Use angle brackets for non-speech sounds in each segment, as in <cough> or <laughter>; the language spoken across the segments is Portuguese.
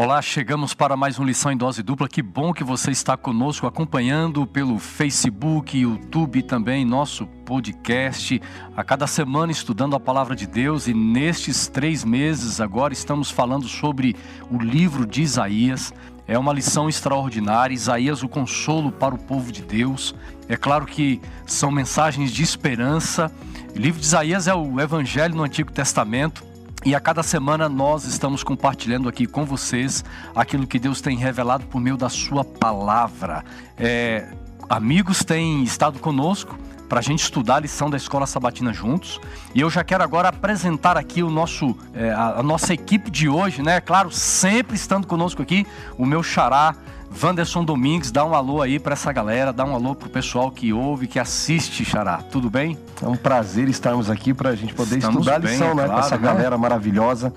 Olá, chegamos para mais uma lição em dose dupla. Que bom que você está conosco acompanhando pelo Facebook, YouTube também nosso podcast. A cada semana estudando a palavra de Deus e nestes três meses agora estamos falando sobre o livro de Isaías. É uma lição extraordinária. Isaías, o consolo para o povo de Deus. É claro que são mensagens de esperança. O livro de Isaías é o evangelho no Antigo Testamento. E a cada semana nós estamos compartilhando aqui com vocês aquilo que Deus tem revelado por meio da Sua palavra. É, amigos têm estado conosco para a gente estudar a lição da Escola Sabatina juntos. E eu já quero agora apresentar aqui o nosso, é, a, a nossa equipe de hoje, né? Claro, sempre estando conosco aqui, o meu xará, Vanderson Domingues, dá um alô aí para essa galera, dá um alô pro pessoal que ouve, que assiste, Xará. Tudo bem? É um prazer estarmos aqui para a gente poder Estamos estudar a lição, bem, né? Claro, com essa né? galera maravilhosa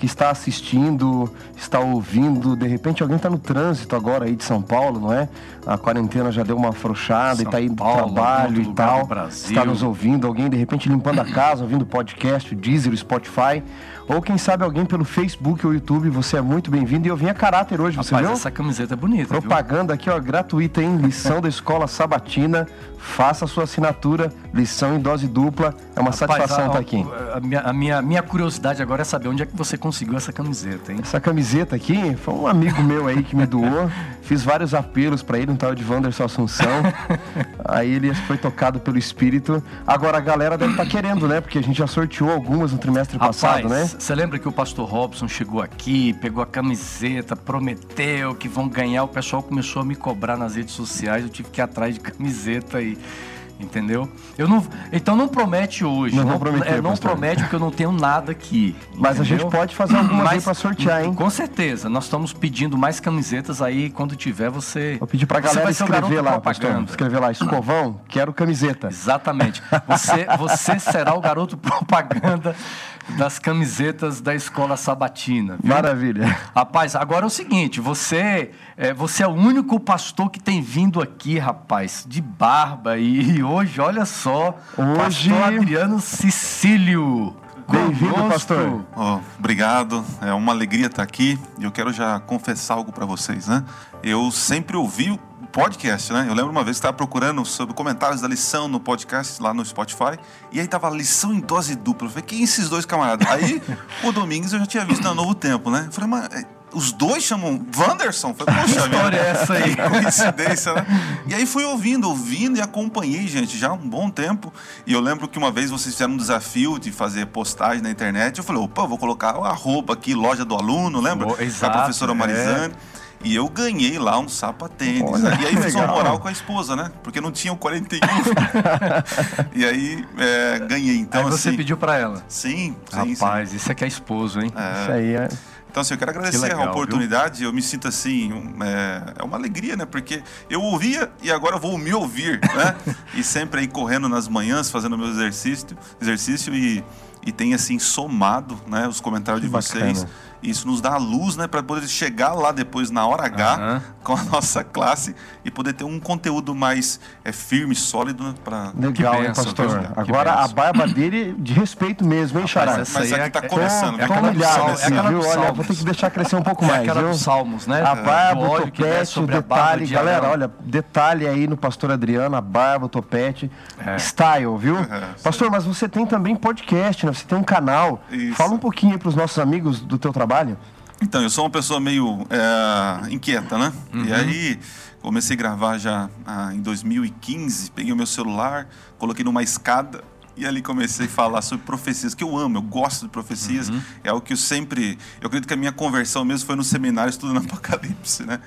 que está assistindo, está ouvindo. De repente alguém está no trânsito agora aí de São Paulo, não é? A quarentena já deu uma afrouxada e está aí no trabalho e tal. Está nos ouvindo. Alguém de repente limpando a casa, ouvindo podcast, o Deezer, o Spotify. Ou quem sabe alguém pelo Facebook ou YouTube, você é muito bem-vindo. E eu vim a caráter hoje, você Rapaz, viu? essa camiseta é bonita, Propaganda viu? aqui, ó, gratuita, hein? Lição da Escola Sabatina. Faça a sua assinatura, lição em dose dupla. É uma Rapaz, satisfação estar tá aqui. A minha, a minha, minha curiosidade agora é saber onde é que você conseguiu essa camiseta, hein? Essa camiseta aqui foi um amigo meu aí que me doou. Fiz vários apelos para ele, um tal de Wanderson Assunção. aí ele foi tocado pelo espírito. Agora a galera deve estar tá querendo, né? Porque a gente já sorteou algumas no trimestre Rapaz, passado, né? Você lembra que o pastor Robson chegou aqui, pegou a camiseta, prometeu que vão ganhar, o pessoal começou a me cobrar nas redes sociais, eu tive que ir atrás de camiseta e entendeu? Eu não, então não promete hoje. Não, não, prometer, é, não promete porque eu não tenho nada aqui. Mas entendeu? a gente pode fazer alguma coisa para sortear, hein? Com certeza. Nós estamos pedindo mais camisetas aí. Quando tiver, você. Vou pedir para a galera escrever lá, pastor. Escrever lá, escovão, quero camiseta. Exatamente. Você, você será o garoto propaganda das camisetas da escola sabatina. Viu? Maravilha. Rapaz, agora é o seguinte: você é, você é o único pastor que tem vindo aqui, rapaz, de barba. E hoje, olha só, hoje... pastor Adriano Cecílio. Bem-vindo, pastor. Oh, obrigado. É uma alegria estar aqui. E eu quero já confessar algo para vocês, né? Eu sempre ouvi podcast, né? Eu lembro uma vez que estava procurando sobre comentários da lição no podcast lá no Spotify, e aí tava lição em dose dupla. Eu falei, quem é esses dois camaradas? Aí <laughs> o Domingos eu já tinha visto no Novo Tempo, né? Eu falei, mas é, os dois chamam Wanderson? Falei, poxa, que história é essa aí? <laughs> Coincidência, né? E aí fui ouvindo, ouvindo e acompanhei, gente, já há um bom tempo. E eu lembro que uma vez vocês fizeram um desafio de fazer postagem na internet. Eu falei, opa, vou colocar o arroba aqui, loja do aluno, lembra? Oh, exato, da professora Marizane. É. E eu ganhei lá um sapatênis. Né? E aí fiz uma moral com a esposa, né? Porque não tinha o 41. <laughs> e aí é, ganhei. Então, aí você assim, pediu para ela? Sim, sim. Rapaz, sim. isso aqui é esposo, hein? É. Isso aí é. Então, assim, eu quero agradecer legal, a oportunidade. Viu? Eu me sinto assim, um, é, é, uma alegria, né? Porque eu ouvia e agora vou me ouvir, <laughs> né? e sempre aí correndo nas manhãs, fazendo meu exercício, exercício e, e tem assim somado, né? Os comentários que de vocês. Bacana isso nos dá a luz, né, para poder chegar lá depois na hora H uhum. com a <laughs> nossa classe e poder ter um conteúdo mais é, firme, sólido né, para Legal, hein, pastor? Agora a barba dele de respeito mesmo, hein, Xará? Mas, mas aqui é, tá começando. É, é, é humilhado, é assim, viu? Olha, vou ter que deixar crescer um pouco mais, é aquela viu? Dos salmos, né? A barba, o topete, o detalhe, galera, olha, detalhe aí no pastor Adriano, a barba, o topete, é. style, viu? pastor, mas você tem também podcast, né? Você tem um canal. Isso. Fala um pouquinho para os nossos amigos do teu trabalho trabalho? Então, eu sou uma pessoa meio é, inquieta, né? Uhum. E aí comecei a gravar já ah, em 2015, peguei o meu celular, coloquei numa escada e ali comecei a falar sobre profecias, que eu amo, eu gosto de profecias, uhum. é algo que eu sempre, eu acredito que a minha conversão mesmo foi no seminário estudando <laughs> Apocalipse, né?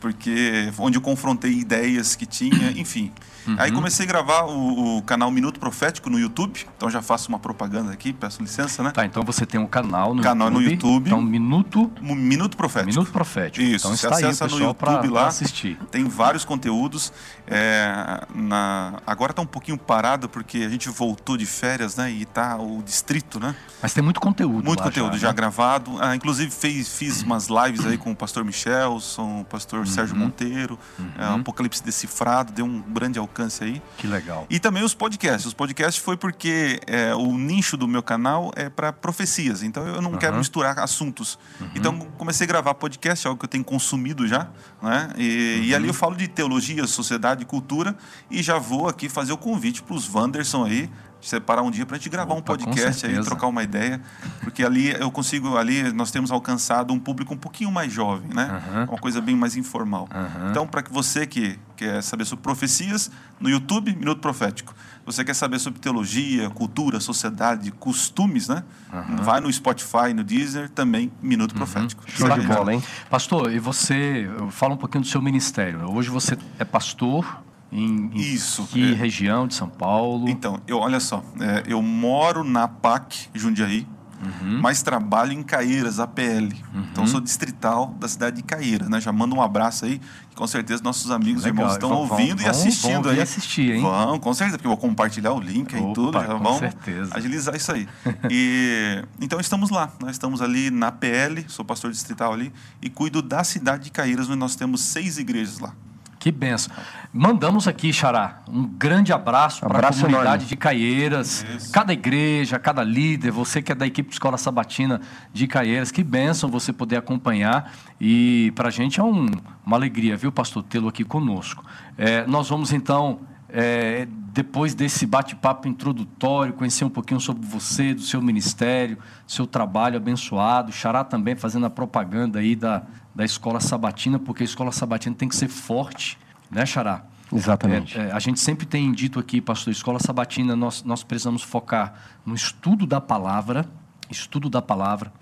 Porque onde eu confrontei ideias que tinha, enfim. Uhum. Aí comecei a gravar o, o, canal Minuto Profético no YouTube. Então já faço uma propaganda aqui, peço licença, né? Tá, então você tem um canal no canal YouTube. no YouTube. Então Minuto Minuto Profético. Minuto Profético. Isso. Então você acessa no YouTube lá, assistir. Tem vários conteúdos. É, na... Agora está um pouquinho parado porque a gente voltou de férias, né? E tá o distrito, né? Mas tem muito conteúdo. Muito conteúdo já, já né? gravado. Ah, inclusive fez, fiz umas lives aí com o Pastor Michelson, o Pastor uhum. Sérgio Monteiro, uhum. é, Apocalipse Decifrado, deu um grande alcance aí. Que legal. E também os podcasts. Os podcasts foi porque é, o nicho do meu canal é para profecias, então eu não uhum. quero misturar assuntos. Uhum. Então comecei a gravar podcast, algo que eu tenho consumido já, né? E, e ali eu falo de teologia, sociedade, cultura e já vou aqui fazer o convite para os Wanderson aí separar um dia para a gente gravar Opa, um podcast aí, trocar uma ideia, porque ali eu consigo, ali nós temos alcançado um público um pouquinho mais jovem, né? Uhum. Uma coisa bem mais informal. Uhum. Então, para que você que quer saber sobre profecias, no YouTube, Minuto Profético. Você quer saber sobre teologia, cultura, sociedade, costumes, né? Uhum. Vai no Spotify, no Deezer, também Minuto Profético. Show de bola, hein? Pastor, e você, fala um pouquinho do seu ministério. Hoje você é pastor, em, em Isso. Que é. região de São Paulo? Então, eu, olha só, é, eu moro na PAC, Jundiaí, uhum. mas trabalho em Caeiras, APL. Uhum. Então, sou distrital da cidade de Caeiras, né? Já mando um abraço aí, que com certeza nossos amigos e irmãos estão ouvindo vão, e assistindo vão, aí. assistir, hein? Vão, com certeza, porque eu vou compartilhar o link aí e tudo, já vão certeza. agilizar isso aí. <laughs> e, então, estamos lá, nós estamos ali na APL, sou pastor distrital ali, e cuido da cidade de Caeiras, onde nós temos seis igrejas lá. Que benção. Mandamos aqui, Xará, um grande abraço para a comunidade enorme. de Caieiras, Isso. cada igreja, cada líder, você que é da equipe de Escola Sabatina de Caieiras, que benção você poder acompanhar e para a gente é um, uma alegria, viu, pastor, tê-lo aqui conosco. É, nós vamos então, é, depois desse bate-papo introdutório, conhecer um pouquinho sobre você, do seu ministério, seu trabalho abençoado, Xará também fazendo a propaganda aí da, da escola sabatina, porque a escola sabatina tem que ser forte, né, Xará? Exatamente. É, é, a gente sempre tem dito aqui, pastor, escola sabatina, nós, nós precisamos focar no estudo da palavra, estudo da palavra,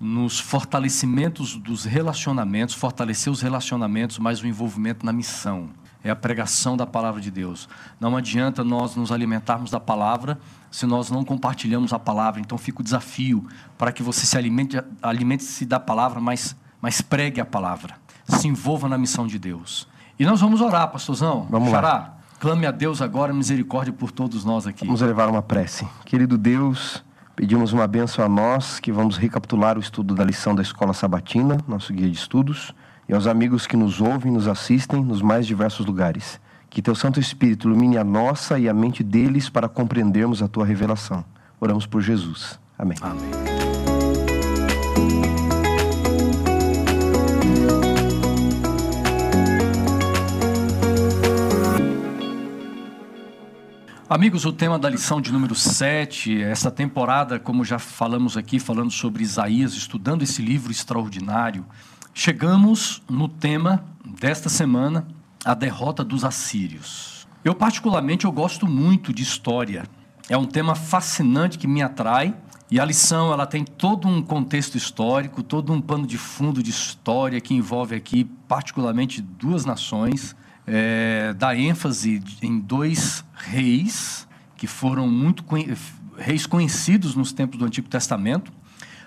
nos fortalecimentos dos relacionamentos, fortalecer os relacionamentos, mas o envolvimento na missão. É a pregação da palavra de Deus. Não adianta nós nos alimentarmos da palavra se nós não compartilhamos a palavra. Então fica o desafio para que você se alimente, alimente-se da palavra, mas mas pregue a palavra. Se envolva na missão de Deus. E nós vamos orar, pastorzão. Vamos Xará, lá. Clame a Deus agora misericórdia por todos nós aqui. Vamos elevar uma prece. Querido Deus, pedimos uma bênção a nós que vamos recapitular o estudo da lição da Escola Sabatina, nosso guia de estudos, e aos amigos que nos ouvem, nos assistem nos mais diversos lugares. Que teu Santo Espírito ilumine a nossa e a mente deles para compreendermos a tua revelação. Oramos por Jesus. Amém. Amém. Amigos, o tema da lição de número 7, essa temporada, como já falamos aqui, falando sobre Isaías, estudando esse livro extraordinário, chegamos no tema desta semana, a derrota dos assírios. Eu particularmente eu gosto muito de história. É um tema fascinante que me atrai e a lição ela tem todo um contexto histórico, todo um pano de fundo de história que envolve aqui particularmente duas nações é, dá ênfase em dois reis que foram muito reis conhecidos nos tempos do Antigo Testamento,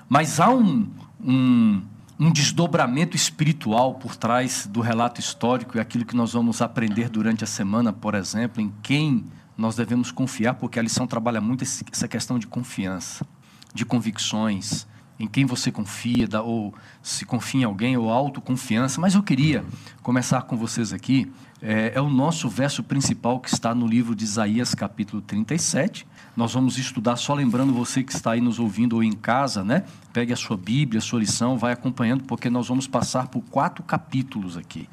mas há um, um, um desdobramento espiritual por trás do relato histórico e aquilo que nós vamos aprender durante a semana, por exemplo, em quem nós devemos confiar, porque a lição trabalha muito essa questão de confiança, de convicções, em quem você confia, ou se confia em alguém, ou autoconfiança. Mas eu queria começar com vocês aqui. É, é, o nosso verso principal que está no livro de Isaías, capítulo 37. Nós vamos estudar, só lembrando você que está aí nos ouvindo ou em casa, né? Pegue a sua Bíblia, a sua lição, vai acompanhando, porque nós vamos passar por quatro capítulos aqui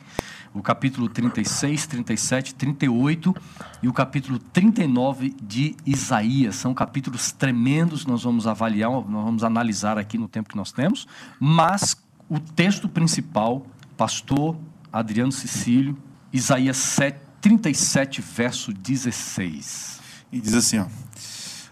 o capítulo 36, 37, 38 e o capítulo 39 de Isaías. São capítulos tremendos, nós vamos avaliar, nós vamos analisar aqui no tempo que nós temos, mas o texto principal, pastor Adriano Cecílio, Isaías 7, 37, verso 16. E diz assim, ó: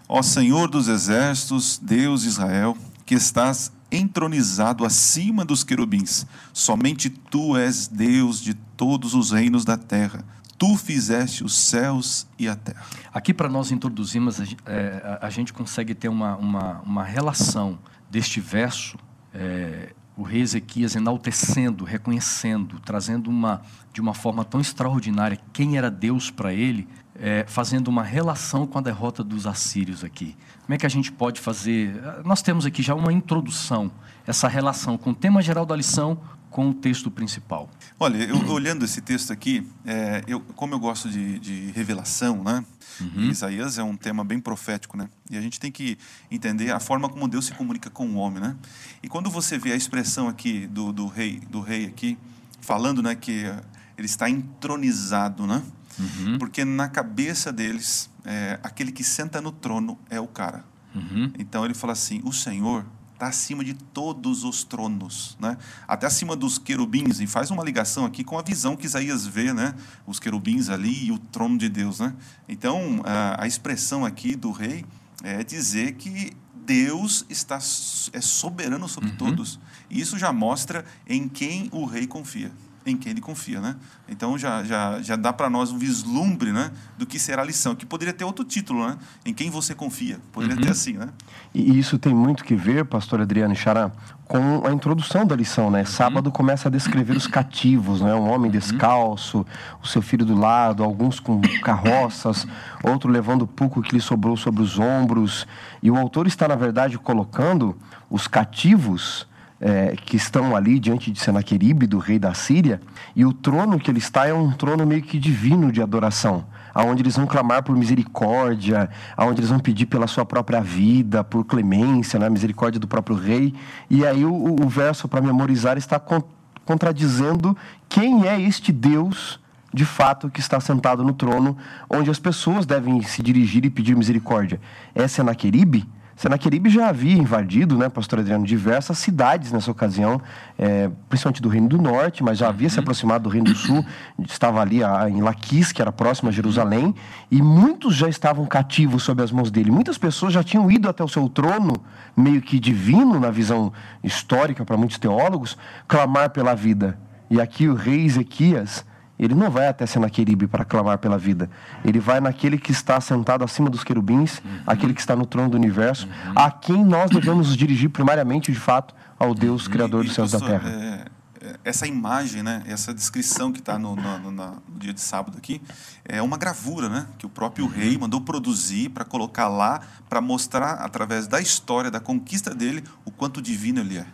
Ó Senhor dos exércitos, Deus Israel, que estás entronizado acima dos querubins. Somente tu és Deus de todos os reinos da terra. Tu fizeste os céus e a terra. Aqui, para nós introduzirmos, é, a gente consegue ter uma, uma, uma relação deste verso, é, o rei Ezequias enaltecendo, reconhecendo, trazendo uma, de uma forma tão extraordinária quem era Deus para ele, é, fazendo uma relação com a derrota dos assírios aqui. Como é que a gente pode fazer? Nós temos aqui já uma introdução, essa relação com o tema geral da lição, com o texto principal? Olha, eu, olhando esse texto aqui, é, eu, como eu gosto de, de revelação, né? Uhum. Isaías é um tema bem profético, né? E a gente tem que entender a forma como Deus se comunica com o homem, né? E quando você vê a expressão aqui do, do rei, do rei aqui, falando, né, que ele está entronizado, né? Uhum. Porque na cabeça deles, é, aquele que senta no trono é o cara. Uhum. Então ele fala assim: o Senhor está acima de todos os tronos, né? até acima dos querubins, e faz uma ligação aqui com a visão que Isaías vê, né? os querubins ali e o trono de Deus. Né? Então, a, a expressão aqui do rei é dizer que Deus está é soberano sobre uhum. todos. E isso já mostra em quem o rei confia em quem ele confia, né? Então já, já, já dá para nós um vislumbre, né, do que será a lição, que poderia ter outro título, né? Em quem você confia, poderia uhum. ter assim, né? E isso tem muito que ver, pastor Adriano Xará, com a introdução da lição, né? Uhum. Sábado começa a descrever os cativos, né? Um homem uhum. descalço, o seu filho do lado, alguns com carroças, outro levando o pouco que lhe sobrou sobre os ombros. E o autor está, na verdade, colocando os cativos é, que estão ali diante de Senaqueribe, do rei da Síria, e o trono que ele está é um trono meio que divino de adoração, aonde eles vão clamar por misericórdia, aonde eles vão pedir pela sua própria vida, por clemência, né, misericórdia do próprio rei. E aí o, o verso para memorizar está contradizendo quem é este Deus de fato que está sentado no trono, onde as pessoas devem se dirigir e pedir misericórdia. É Senaqueribe? Senaqueribe já havia invadido, né, pastor Adriano, diversas cidades nessa ocasião, é, principalmente do Reino do Norte, mas já havia uhum. se aproximado do Reino do Sul, estava ali a, em Laquis, que era próximo a Jerusalém, e muitos já estavam cativos sob as mãos dele. Muitas pessoas já tinham ido até o seu trono, meio que divino na visão histórica para muitos teólogos, clamar pela vida. E aqui o rei Ezequias ele não vai até Senaqueribe para clamar pela vida. Ele vai naquele que está sentado acima dos querubins, uhum. aquele que está no trono do universo, uhum. a quem nós devemos nos dirigir primariamente, de fato, ao Deus uhum. Criador dos céus e da terra. É, é, essa imagem, né, essa descrição que está no, no, no, no, dia de sábado aqui, é uma gravura né, que o próprio uhum. rei mandou produzir para colocar lá, para mostrar, através da história, da conquista dele, o quanto divino ele é.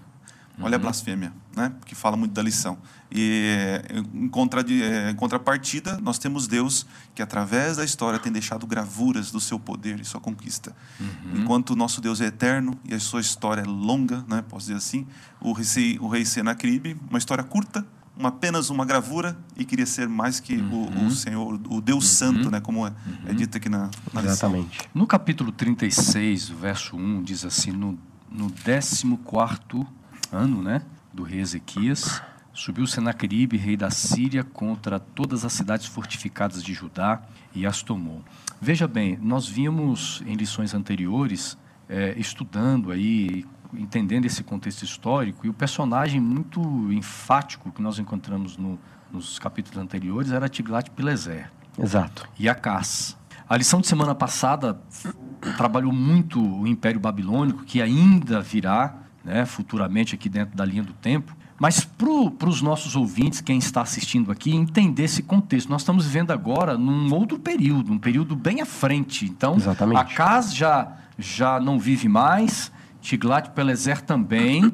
Olha uhum. a blasfêmia, né? que fala muito da lição. E em, contra, é, em contrapartida, nós temos Deus que, através da história, tem deixado gravuras do seu poder e sua conquista. Uhum. Enquanto o nosso Deus é eterno e a sua história é longa, né? posso dizer assim, o rei, o rei Senacribe, uma história curta, uma, apenas uma gravura e queria ser mais que uhum. o, o, Senhor, o Deus uhum. Santo, né? como é, é uhum. dito aqui na, na Exatamente. Lição. No capítulo 36, verso 1, diz assim, no, no 14 quarto ano né, do rei Ezequias, subiu Senaqueribe, rei da Síria, contra todas as cidades fortificadas de Judá e as tomou. Veja bem, nós vimos em lições anteriores, é, estudando aí, entendendo esse contexto histórico, e o personagem muito enfático que nós encontramos no, nos capítulos anteriores era Tiglat-Pileser. Exato. E Acás. A lição de semana passada trabalhou muito o Império Babilônico, que ainda virá, né, futuramente aqui dentro da linha do tempo. Mas para os nossos ouvintes, quem está assistindo aqui, entender esse contexto. Nós estamos vivendo agora num outro período, um período bem à frente. Então, Exatamente. a casa já, já não vive mais, Tiglat-Pileser também.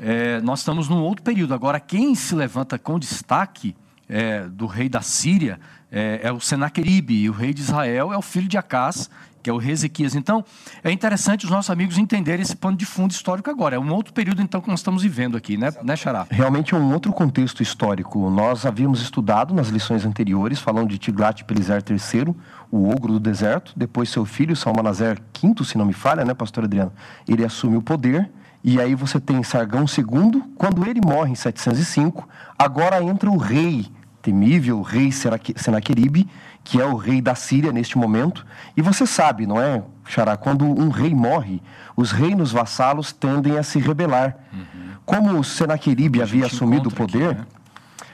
É, nós estamos num outro período. Agora, quem se levanta com destaque é, do rei da Síria é, é o Senaqueribe, e o rei de Israel é o filho de Acás, que é o Ezequias. Então, é interessante os nossos amigos entenderem esse pano de fundo histórico agora. É um outro período, então, que nós estamos vivendo aqui, né, né Xará? Realmente é um outro contexto histórico. Nós havíamos estudado nas lições anteriores, falando de Tiglat-Pileser III, o ogro do deserto. Depois, seu filho, Salmanazer V, se não me falha, né, pastor Adriano? Ele assume o poder. E aí você tem Sargão II, quando ele morre em 705, agora entra o rei temível, o rei Senaqueribe, que é o rei da Síria neste momento. E você sabe, não é, Xará, quando um rei morre, os reinos vassalos tendem a se rebelar. Uhum. Como Senaqueribe havia assumido o poder, aqui, né?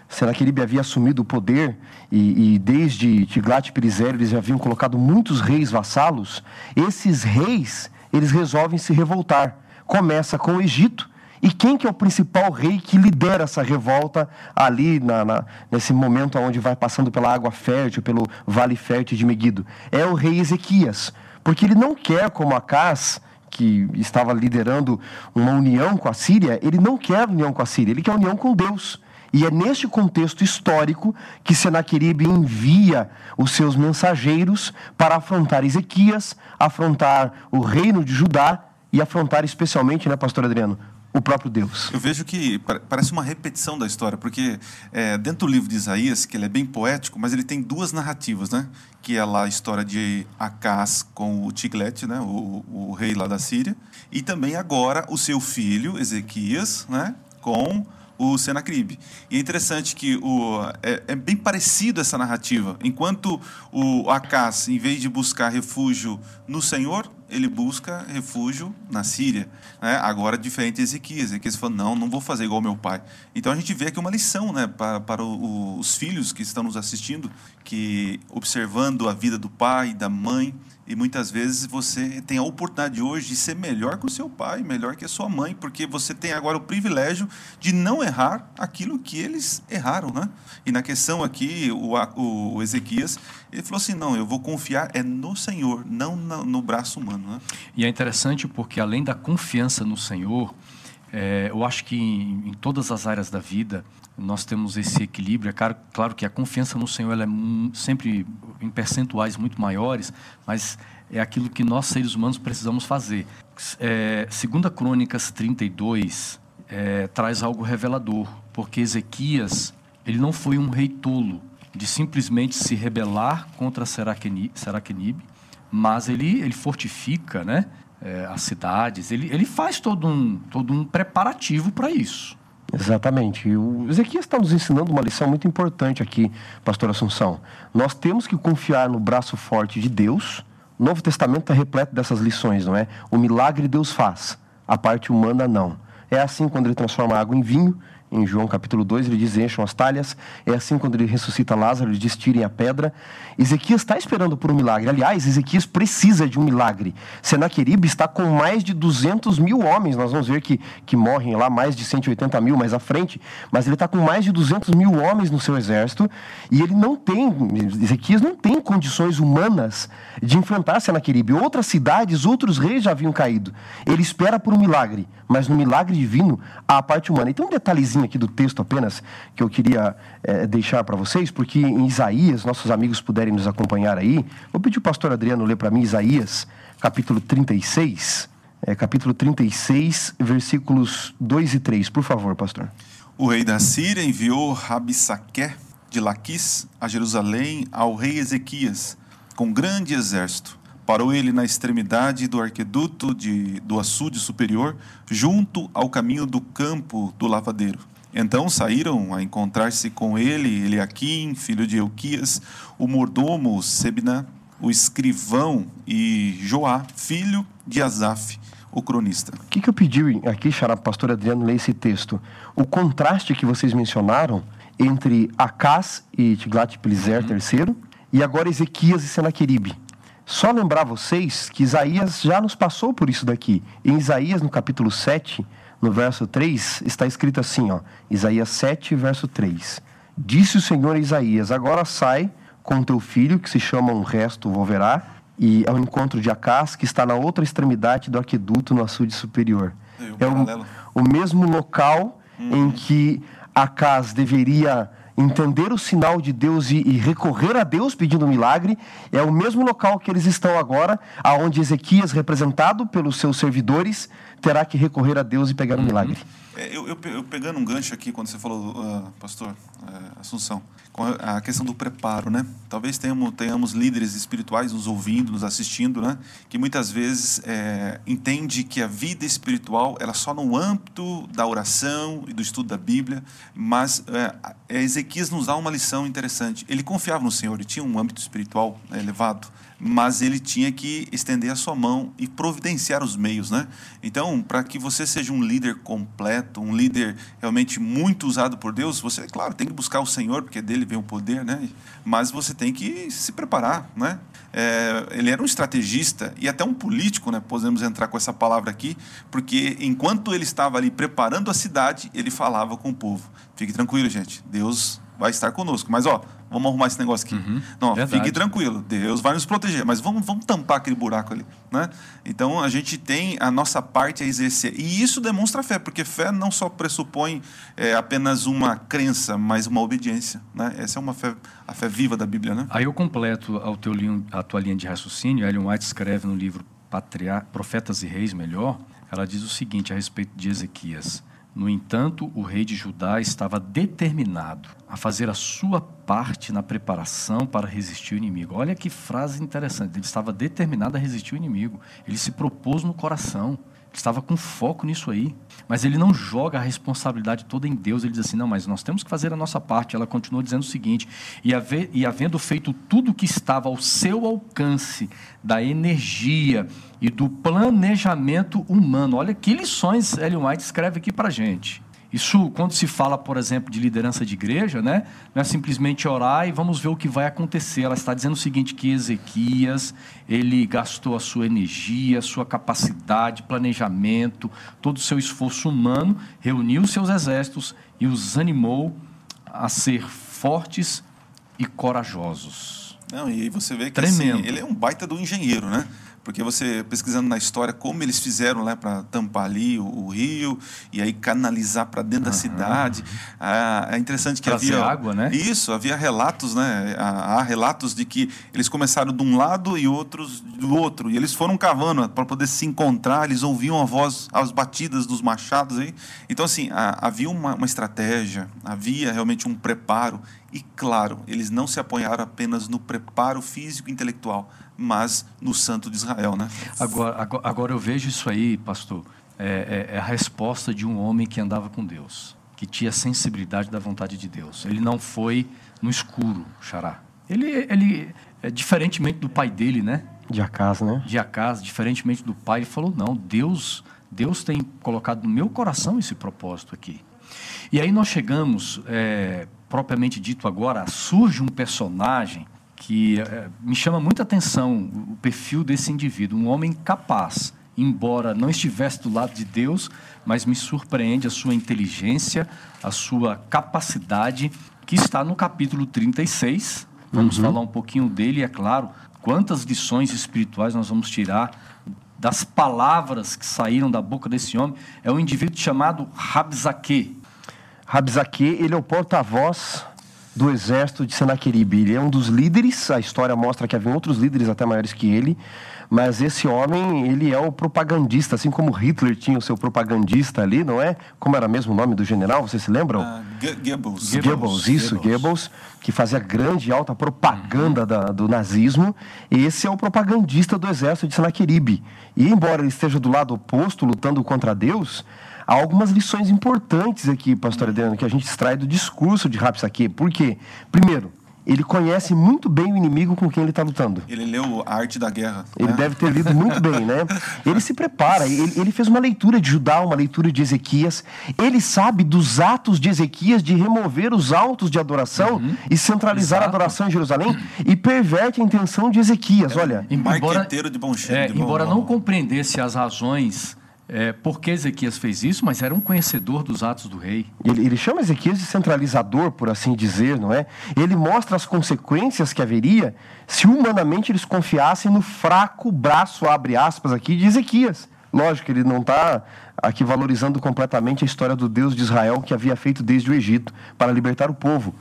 Senaqueribe havia assumido o poder e, e desde Tiglat-Pileser eles haviam colocado muitos reis vassalos, esses reis, eles resolvem se revoltar. Começa com o Egito, e quem que é o principal rei que lidera essa revolta ali na, na, nesse momento onde vai passando pela água fértil, pelo vale fértil de Meguido? É o rei Ezequias, porque ele não quer, como Acás, que estava liderando uma união com a Síria, ele não quer união com a Síria, ele quer união com Deus. E é neste contexto histórico que Senaqueribe envia os seus mensageiros para afrontar Ezequias, afrontar o reino de Judá e afrontar especialmente, né, pastor Adriano, o próprio Deus. Eu vejo que parece uma repetição da história, porque é, dentro do livro de Isaías, que ele é bem poético, mas ele tem duas narrativas, né? Que é lá a história de Acás com o Tiglet, né? O, o rei lá da Síria, e também agora o seu filho Ezequias, né? Com o Senacribe. E é interessante que o, é, é, bem parecido essa narrativa. Enquanto o Acás, em vez de buscar refúgio no Senhor, ele busca refúgio na Síria. Né? Agora, diferente de Ezequias. Ezequias falou, não, não vou fazer igual meu pai. Então, a gente vê aqui uma lição né, para, para os filhos que estão nos assistindo, que observando a vida do pai, da mãe, e muitas vezes você tem a oportunidade hoje de ser melhor que o seu pai, melhor que a sua mãe, porque você tem agora o privilégio de não errar aquilo que eles erraram, né? E na questão aqui, o, o Ezequias, ele falou assim: não, eu vou confiar é no Senhor, não no, no braço humano. Né? E é interessante porque, além da confiança no Senhor, é, eu acho que em, em, todas as áreas da vida nós temos esse equilíbrio. É claro, claro que a confiança no Senhor é sempre em percentuais muito maiores, mas é aquilo que nós seres humanos precisamos fazer. É, segunda Crônicas 32 é, traz algo revelador, porque Ezequias ele não foi um rei tolo de simplesmente se rebelar contra Seraquenibe, mas ele, ele fortifica, né? É, as cidades, ele, ele faz todo um, todo um preparativo para isso. Exatamente. O Ezequias está nos ensinando uma lição muito importante aqui, pastor Assunção. Nós temos que confiar no braço forte de Deus. O Novo Testamento está repleto dessas lições, não é? O milagre Deus faz, a parte humana não. É assim quando ele transforma água em vinho, em João capítulo 2, ele diz: encham as talhas. É assim quando ele ressuscita Lázaro, ele diz: tirem a pedra. Ezequias está esperando por um milagre. Aliás, Ezequias precisa de um milagre. Senaqueribe está com mais de 200 mil homens. Nós vamos ver que, que morrem lá, mais de 180 mil mais à frente. Mas ele está com mais de 200 mil homens no seu exército. E ele não tem, Ezequias não tem condições humanas de enfrentar Senaqueribe. Outras cidades, outros reis já haviam caído. Ele espera por um milagre. Mas no milagre divino, há a parte humana. Então, um detalhezinho aqui do texto apenas que eu queria é, deixar para vocês, porque em Isaías, nossos amigos puderem nos acompanhar aí, vou pedir o pastor Adriano ler para mim Isaías, capítulo 36, é, capítulo 36, versículos 2 e 3, por favor, pastor. O rei da Síria enviou Rabissaqué de Laquis a Jerusalém ao rei Ezequias com grande exército. Parou ele na extremidade do arqueduto de, do açude superior, junto ao caminho do campo do lavadeiro. Então saíram a encontrar-se com ele Eliaquim, filho de Euquias, o mordomo Sebna, o escrivão e Joá, filho de Asaf, o cronista. O que, que eu pedi aqui, Xará, pastor Adriano, ler esse texto? O contraste que vocês mencionaram entre Acás e Tiglat-Pileser uhum. III e agora Ezequias e Senaqueribe. Só lembrar vocês que Isaías já nos passou por isso daqui. Em Isaías, no capítulo 7, no verso 3, está escrito assim, ó, Isaías 7, verso 3. Disse o Senhor a Isaías: Agora sai com teu filho, que se chama um resto volverá, e ao encontro de Acás, que está na outra extremidade do aqueduto no açude superior. É o, o mesmo local em que Acás deveria entender o sinal de Deus e, e, recorrer a Deus pedindo um milagre, é o mesmo local que eles estão agora, aonde Ezequias, representado pelos seus servidores, terá que recorrer a Deus e pegar um uhum. milagre. É, eu, eu, eu, pegando um gancho aqui, quando você falou, uh, pastor uh, Assunção, com a, a, questão do preparo, né? Talvez tenhamos, tenhamos líderes espirituais nos ouvindo, nos assistindo, né? Que muitas vezes é, entende que a vida espiritual ela só no âmbito da oração e do estudo da Bíblia, mas é, Ezequias nos dá uma lição interessante. Ele confiava no Senhor, ele tinha um âmbito espiritual né, elevado mas ele tinha que estender a sua mão e providenciar os meios, né? Então, para que você seja um líder completo, um líder realmente muito usado por Deus, você, claro, tem que buscar o Senhor, porque dele vem o poder, né? Mas você tem que se preparar, né? É, ele era um estrategista e até um político, né? Podemos entrar com essa palavra aqui, porque enquanto ele estava ali preparando a cidade, ele falava com o povo. Fique tranquilo, gente. Deus vai estar conosco. Mas, ó, vamos arrumar esse negócio aqui. Uhum, não, verdade. fique tranquilo, Deus vai nos proteger, mas vamos, vamos tampar aquele buraco ali, né? Então a gente tem a nossa parte a exercer e isso demonstra fé, porque fé não só pressupõe é, apenas uma crença, mas uma obediência, né? Essa é uma fé, a fé viva da Bíblia, né? Aí eu completo ao teu a tua linha de raciocínio. Ellen White escreve no livro Patriar Profetas e Reis Melhor, ela diz o seguinte a respeito de Ezequias. No entanto, o rei de Judá estava determinado a fazer a sua parte na preparação para resistir o inimigo. Olha que frase interessante. Ele estava determinado a resistir o inimigo. Ele se propôs no coração estava com foco nisso aí. Mas ele não joga a responsabilidade toda em Deus. Ele diz assim: não, mas nós temos que fazer a nossa parte. Ela continua dizendo o seguinte: e, havendo feito tudo o que estava ao seu alcance, da energia e do planejamento humano. Olha que lições Ellen White escreve aqui para gente. Isso, quando se fala, por exemplo, de liderança de igreja, né, não é simplesmente orar e vamos ver o que vai acontecer. Ela está dizendo o seguinte: que Ezequias, ele gastou a sua energia, a sua capacidade, planejamento, todo o seu esforço humano, reuniu seus exércitos e os animou a ser fortes e corajosos. Não, e aí você vê que assim, ele é um baita do engenheiro, né? Porque você pesquisando na história como eles fizeram lá para tampar ali o, o, rio e aí canalizar para dentro uhum. da cidade. Ah, é interessante que Trazer havia água né? Isso havia relatos né há relatos de que eles começaram de um lado e outros do outro. E eles foram cavando para poder se encontrar eles ouviam a voz as batidas dos machados aí. Então assim havia uma, uma estratégia havia realmente um preparo e claro, eles não se apoiaram apenas no preparo físico e intelectual, mas no Santo de Israel, né? Agora, agora, agora eu vejo isso aí, pastor, é, é, é, a resposta de um homem que andava com Deus, que tinha sensibilidade da vontade de Deus. Ele não foi no escuro, Xará. Ele, ele é diferentemente do pai dele, né? De Acas, né? De Acas, diferentemente do pai, ele falou: não, Deus, Deus tem colocado no meu coração esse propósito aqui. E aí nós chegamos é, propriamente dito agora, surge um personagem que é, me chama muita atenção o perfil desse indivíduo, um homem capaz, embora não estivesse do lado de Deus, mas me surpreende a sua inteligência, a sua capacidade, que está no capítulo 36. Vamos uhum. falar um pouquinho dele, é claro, quantas lições espirituais nós vamos tirar das palavras que saíram da boca desse homem. É um indivíduo chamado Rabzaque. Rabzaque, ele é o porta-voz do exército de Senaqueribe. Ele é um dos líderes, a história mostra que havia outros líderes até maiores que ele, mas esse homem, ele é o propagandista, assim como Hitler tinha o seu propagandista ali, não é? Como era mesmo o nome do general, vocês se lembram? Uh, Goebbels. Goebbels. Goebbels. isso, Goebbels. Goebbels, que fazia grande e alta propaganda da, do nazismo. Esse é o propagandista do exército de Senaqueribe. E embora ele esteja do lado oposto, lutando contra Deus, há algumas lições importantes aqui, pastor Adriano, que a gente extrai do discurso de Rapsaque. Por quê? Primeiro, ele conhece muito bem o inimigo com quem ele está lutando. Ele leu a arte da guerra. Ele né? deve ter lido muito bem, né? <laughs> Ele se prepara, ele, ele, fez uma leitura de Judá, uma leitura de Ezequias. Ele sabe dos atos de Ezequias de remover os altos de adoração uhum. e centralizar Exato. a adoração em Jerusalém e perverte a intenção de Ezequias. É, Olha, embora, de bom cheiro, é, de bom embora não compreendesse as razões é, porque Ezequias fez isso, mas era um conhecedor dos atos do rei. Ele, ele, chama Ezequias de centralizador, por assim dizer, não é? Ele mostra as consequências que haveria se humanamente eles confiassem no fraco braço, abre aspas aqui, de Ezequias. Lógico que ele não está aqui valorizando completamente a história do Deus de Israel que havia feito desde o Egito para libertar o povo.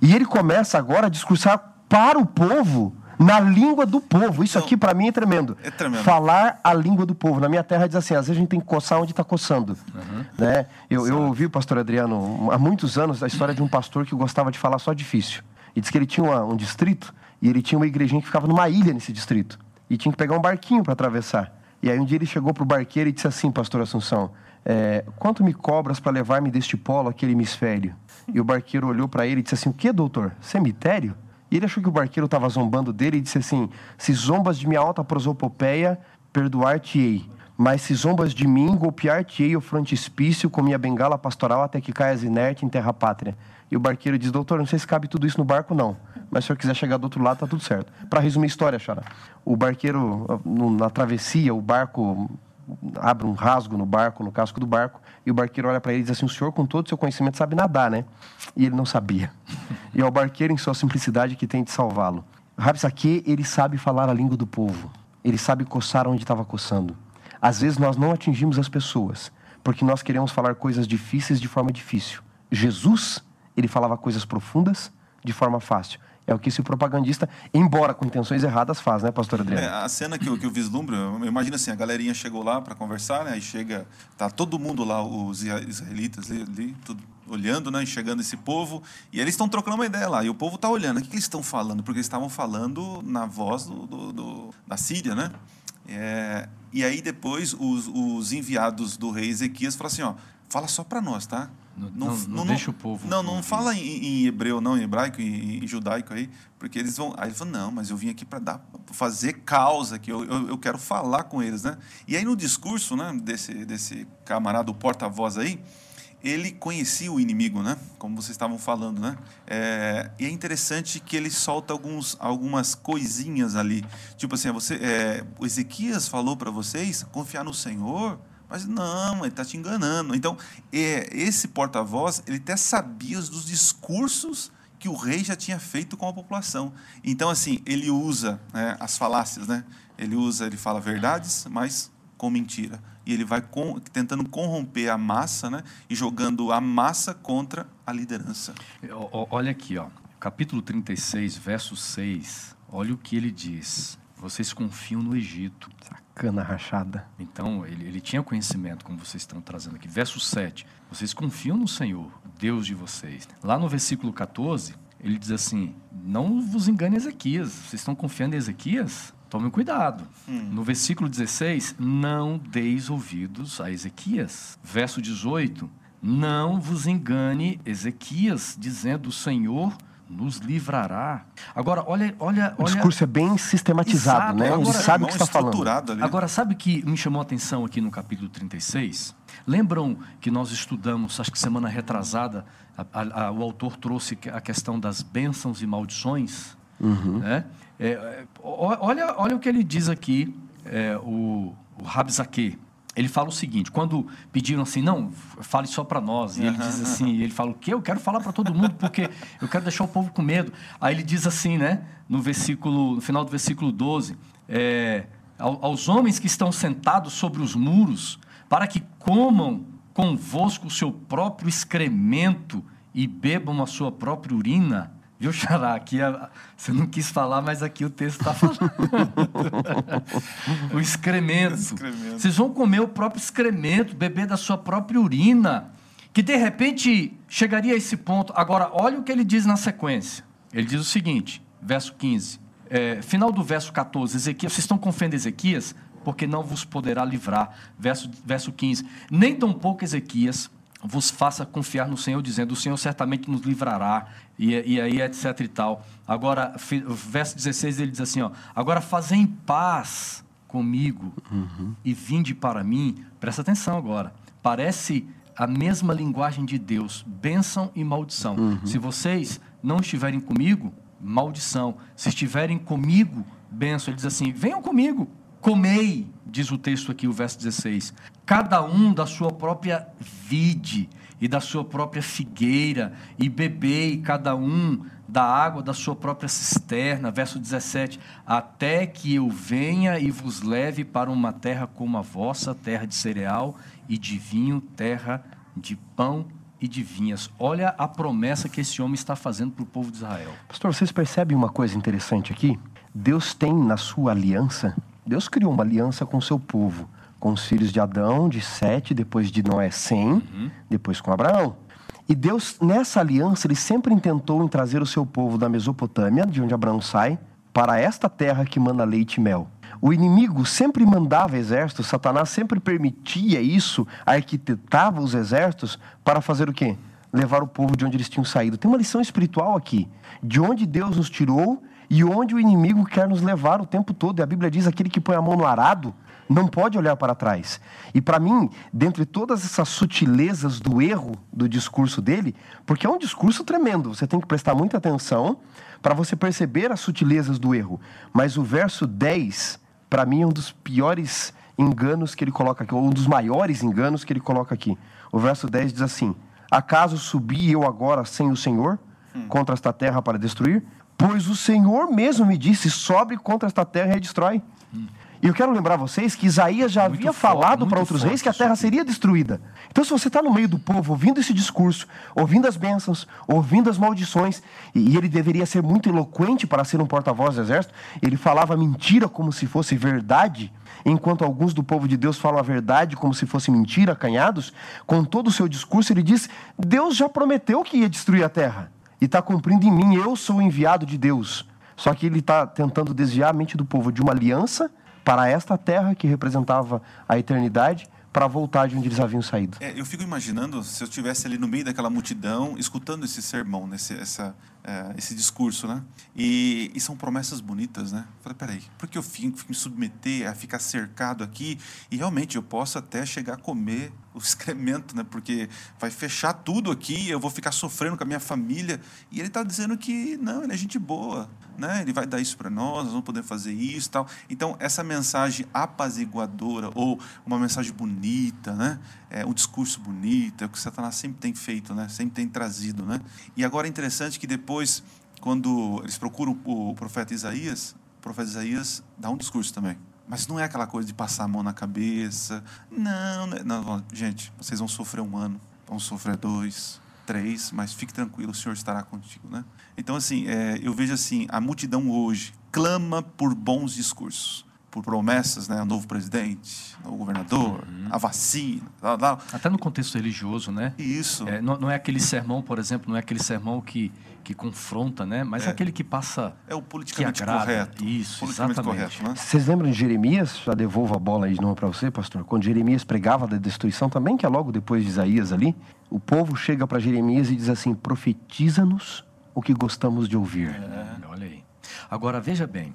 E ele começa agora a discursar para o povo na língua do povo. Isso aqui para mim é tremendo. É tremendo. Falar a língua do povo. Na minha terra diz assim, às vezes a gente tem que coçar onde está coçando. Uhum. Né? Eu, eu ouvi o pastor Adriano há muitos anos a história de um pastor que gostava de falar só difícil. E diz que ele tinha uma, um distrito e ele tinha uma igrejinha que ficava numa ilha nesse distrito. E tinha que pegar um barquinho para atravessar. E aí um dia ele chegou para o barqueiro e disse assim, pastor Assunção, é, quanto me cobras para levar-me deste polo àquele hemisfério? E o barqueiro olhou para ele e disse assim, o que, doutor? Cemitério? E ele achou que o barqueiro estava zombando dele e disse assim: Se zombas de minha alta prosopopeia, perdoar-te-ei. Mas se zombas de mim, golpear-te-ei o frontispício com minha bengala pastoral até que caias inerte em terra pátria. E o barqueiro diz: Doutor, não sei se cabe tudo isso no barco, não. Mas se o senhor quiser chegar do outro lado, tá tudo certo. Para resumir a história, Xara. O barqueiro, na travessia, o barco abre um rasgo no barco, no casco do barco, e o barqueiro olha para ele e diz assim: O senhor, com todo o seu conhecimento, sabe nadar, né? E ele não sabia. <laughs> E é o barqueiro, em sua simplicidade, que tem de salvá-lo. Rabsaque, ele sabe falar a língua do povo. Ele sabe coçar onde estava coçando. Às vezes nós não atingimos as pessoas, porque nós queremos falar coisas difíceis de forma difícil. Jesus, ele falava coisas profundas de forma fácil. É o que esse propagandista, embora com intenções erradas, faz, né, pastor Adriano? É, a cena que eu, que eu vislumbro, eu imagino assim, a galerinha chegou lá para conversar, né, aí chega, tá todo mundo lá, os israelitas ali, ali tudo olhando, né, enxergando esse povo, e eles estão trocando uma ideia lá, e o povo está olhando, o que, que eles estão falando? Porque eles estavam falando na voz do, do, do da Síria, né? É, e aí depois os, os enviados do rei Ezequias falam assim, ó, fala só para nós, tá? Não, não, não, deixa o povo. Não, não fala em, em, hebreu, não, em hebraico, em, em, judaico aí, porque eles vão. Aí ele falou, não, mas eu vim aqui para dar, fazer causa, que eu, eu, eu, quero falar com eles, né? E aí no discurso, né, desse, desse camarada, o porta-voz aí, ele conhecia o inimigo, né? Como vocês estavam falando, né? É, e é interessante que ele solta alguns, algumas coisinhas ali, tipo assim, você, é, o Ezequias falou para vocês confiar no Senhor mas não, ele está te enganando. Então, é, esse porta-voz, ele até sabia dos discursos que o rei já tinha feito com a população. Então, assim, ele usa né, as falácias, né? Ele usa, ele fala verdades, mas com mentira. E ele vai com, tentando corromper a massa, né? E jogando a massa contra a liderança. Olha aqui, ó. Capítulo 36, verso 6. Olha o que ele diz. Vocês confiam no Egito. Cana rachada. Então, ele, ele tinha conhecimento, como vocês estão trazendo aqui. Verso 7. Vocês confiam no Senhor, Deus de vocês. Lá no versículo 14, ele diz assim: Não vos engane Ezequias. Vocês estão confiando em Ezequias? Tomem cuidado. Hum. No versículo 16, não deis ouvidos a Ezequias. Verso 18, não vos engane Ezequias, dizendo: O Senhor nos livrará. Agora, olha, olha, o discurso é bem sistematizado, Exato. né? Agora, Ele sabe o que está falando. Ali. Agora, sabe o que me chamou a atenção aqui no capítulo 36? Lembram que nós estudamos, acho que semana retrasada, a, a, a, o autor trouxe a questão das bênçãos e maldições? Uhum. Né? É, é olha, olha o que ele diz aqui, é, o, o Rabzaque ele fala o seguinte: quando pediram assim, não, fale só para nós, e ele diz assim, ele fala o quê? Eu quero falar para todo mundo porque eu quero deixar o povo com medo. Aí ele diz assim, né, no versículo, no final do versículo 12, é, aos homens que estão sentados sobre os muros, para que comam convosco o seu próprio excremento e bebam a sua própria urina. Viu, Xará? Aqui a, você não quis falar, mas aqui o texto está falando. <laughs> o excremento. excremento. Vocês vão comer o próprio excremento, beber da sua própria urina. Que de repente chegaria a esse ponto. Agora, olha o que ele diz na sequência. Ele diz o seguinte, verso 15. É, final do verso 14, Ezequias, vocês estão confiando Ezequias? Porque não vos poderá livrar. Verso, verso 15. Nem tão pouco Ezequias vos faça confiar no Senhor, dizendo: O Senhor certamente nos livrará, e, e aí etc e tal. Agora, verso 16 ele diz assim: ó, Agora fazem paz comigo uhum. e vinde para mim. Presta atenção agora. Parece a mesma linguagem de Deus, bênção e maldição. Uhum. Se vocês não estiverem comigo, maldição. Se estiverem comigo, bênção. Ele diz assim: venham comigo, comei, diz o texto aqui, o verso 16, cada um da sua própria vide e da sua própria figueira, e bebei cada um da água da sua própria cisterna, verso 17, até que eu venha e vos leve para uma terra como a vossa, terra de cereal e de vinho, terra de pão e de vinhas. Olha a promessa que esse homem está fazendo para o povo de Israel. Pastor, vocês percebem uma coisa interessante aqui? Deus tem na sua aliança Deus criou uma aliança com o seu povo, com os filhos de Adão, de Sete, depois de Noé, Sem, uhum. depois com Abraão. E Deus, nessa aliança, ele sempre intentou em trazer o seu povo da Mesopotâmia, de onde Abraão sai, para esta terra que manda leite e mel. O inimigo sempre mandava exércitos, Satanás sempre permitia isso, arquitetava os exércitos para fazer o quê? Levar o povo de onde eles tinham saído. Tem uma lição espiritual aqui. De onde Deus nos tirou e onde o inimigo quer nos levar o tempo todo. E a Bíblia diz: aquele que põe a mão no arado não pode olhar para trás. E para mim, dentre todas essas sutilezas do erro do discurso dele, porque é um discurso tremendo, você tem que prestar muita atenção para você perceber as sutilezas do erro. Mas o verso 10, para mim, é um dos piores enganos que ele coloca aqui, ou um dos maiores enganos que ele coloca aqui. O verso 10 diz assim: Acaso subi eu agora sem o Senhor contra esta terra para destruir? Pois o Senhor mesmo me disse: sobe contra esta terra e a destrói. Hum. E eu quero lembrar vocês que Isaías já muito havia falado para outros reis que a terra seria destruída. Então, se você está no meio do povo, ouvindo esse discurso, ouvindo as bênçãos, ouvindo as maldições, e ele deveria ser muito eloquente para ser um porta-voz do exército, ele falava mentira como se fosse verdade, enquanto alguns do povo de Deus falam a verdade como se fosse mentira, acanhados, com todo o seu discurso, ele diz: Deus já prometeu que ia destruir a terra, e está cumprindo em mim, eu sou o enviado de Deus. Só que ele está tentando desviar a mente do povo de uma aliança para esta terra que representava a eternidade para voltar de onde eles haviam saído. É, eu fico imaginando se eu estivesse ali no meio daquela multidão, escutando esse sermão, nesse, essa, é, esse discurso, né? E, e, são promessas bonitas, né? falei, peraí, por que eu fico, fico me submeter a ficar cercado aqui e realmente eu posso até chegar a comer o excremento, né? Porque vai fechar tudo aqui, eu vou ficar sofrendo com a minha família. E ele está dizendo que não, ele é gente boa, né? Ele vai dar isso para nós, nós vamos poder fazer isso, tal. Então essa mensagem apaziguadora ou uma mensagem bonita, né? É um discurso bonito, é o que Satanás sempre tem feito, né? Sempre tem trazido, né? E agora é interessante que depois, quando eles procuram o profeta Isaías, o profeta Isaías dá um discurso também. Mas não é aquela coisa de passar a mão na cabeça. Não, não, é, não, gente, vocês vão sofrer um ano, vão sofrer dois, três, mas fique tranquilo, o Senhor estará contigo, né? Então, assim, é, eu vejo assim, a multidão hoje clama por bons discursos, por promessas, né? O novo presidente, o governador, uhum. a vacina, tal, tal. Até no contexto religioso, né? Isso. É, não, não é aquele sermão, por exemplo, não é aquele sermão que que confronta, né? Mas é. aquele que passa. É o politicamente correto. Isso, politicamente exatamente. Correto, né? Vocês lembram de Jeremias? Já devolvo a bola aí de novo para você, pastor. Quando Jeremias pregava da destruição também, que é logo depois de Isaías ali, o povo chega para Jeremias e diz assim: profetiza-nos o que gostamos de ouvir. É, olha aí. Agora, veja bem,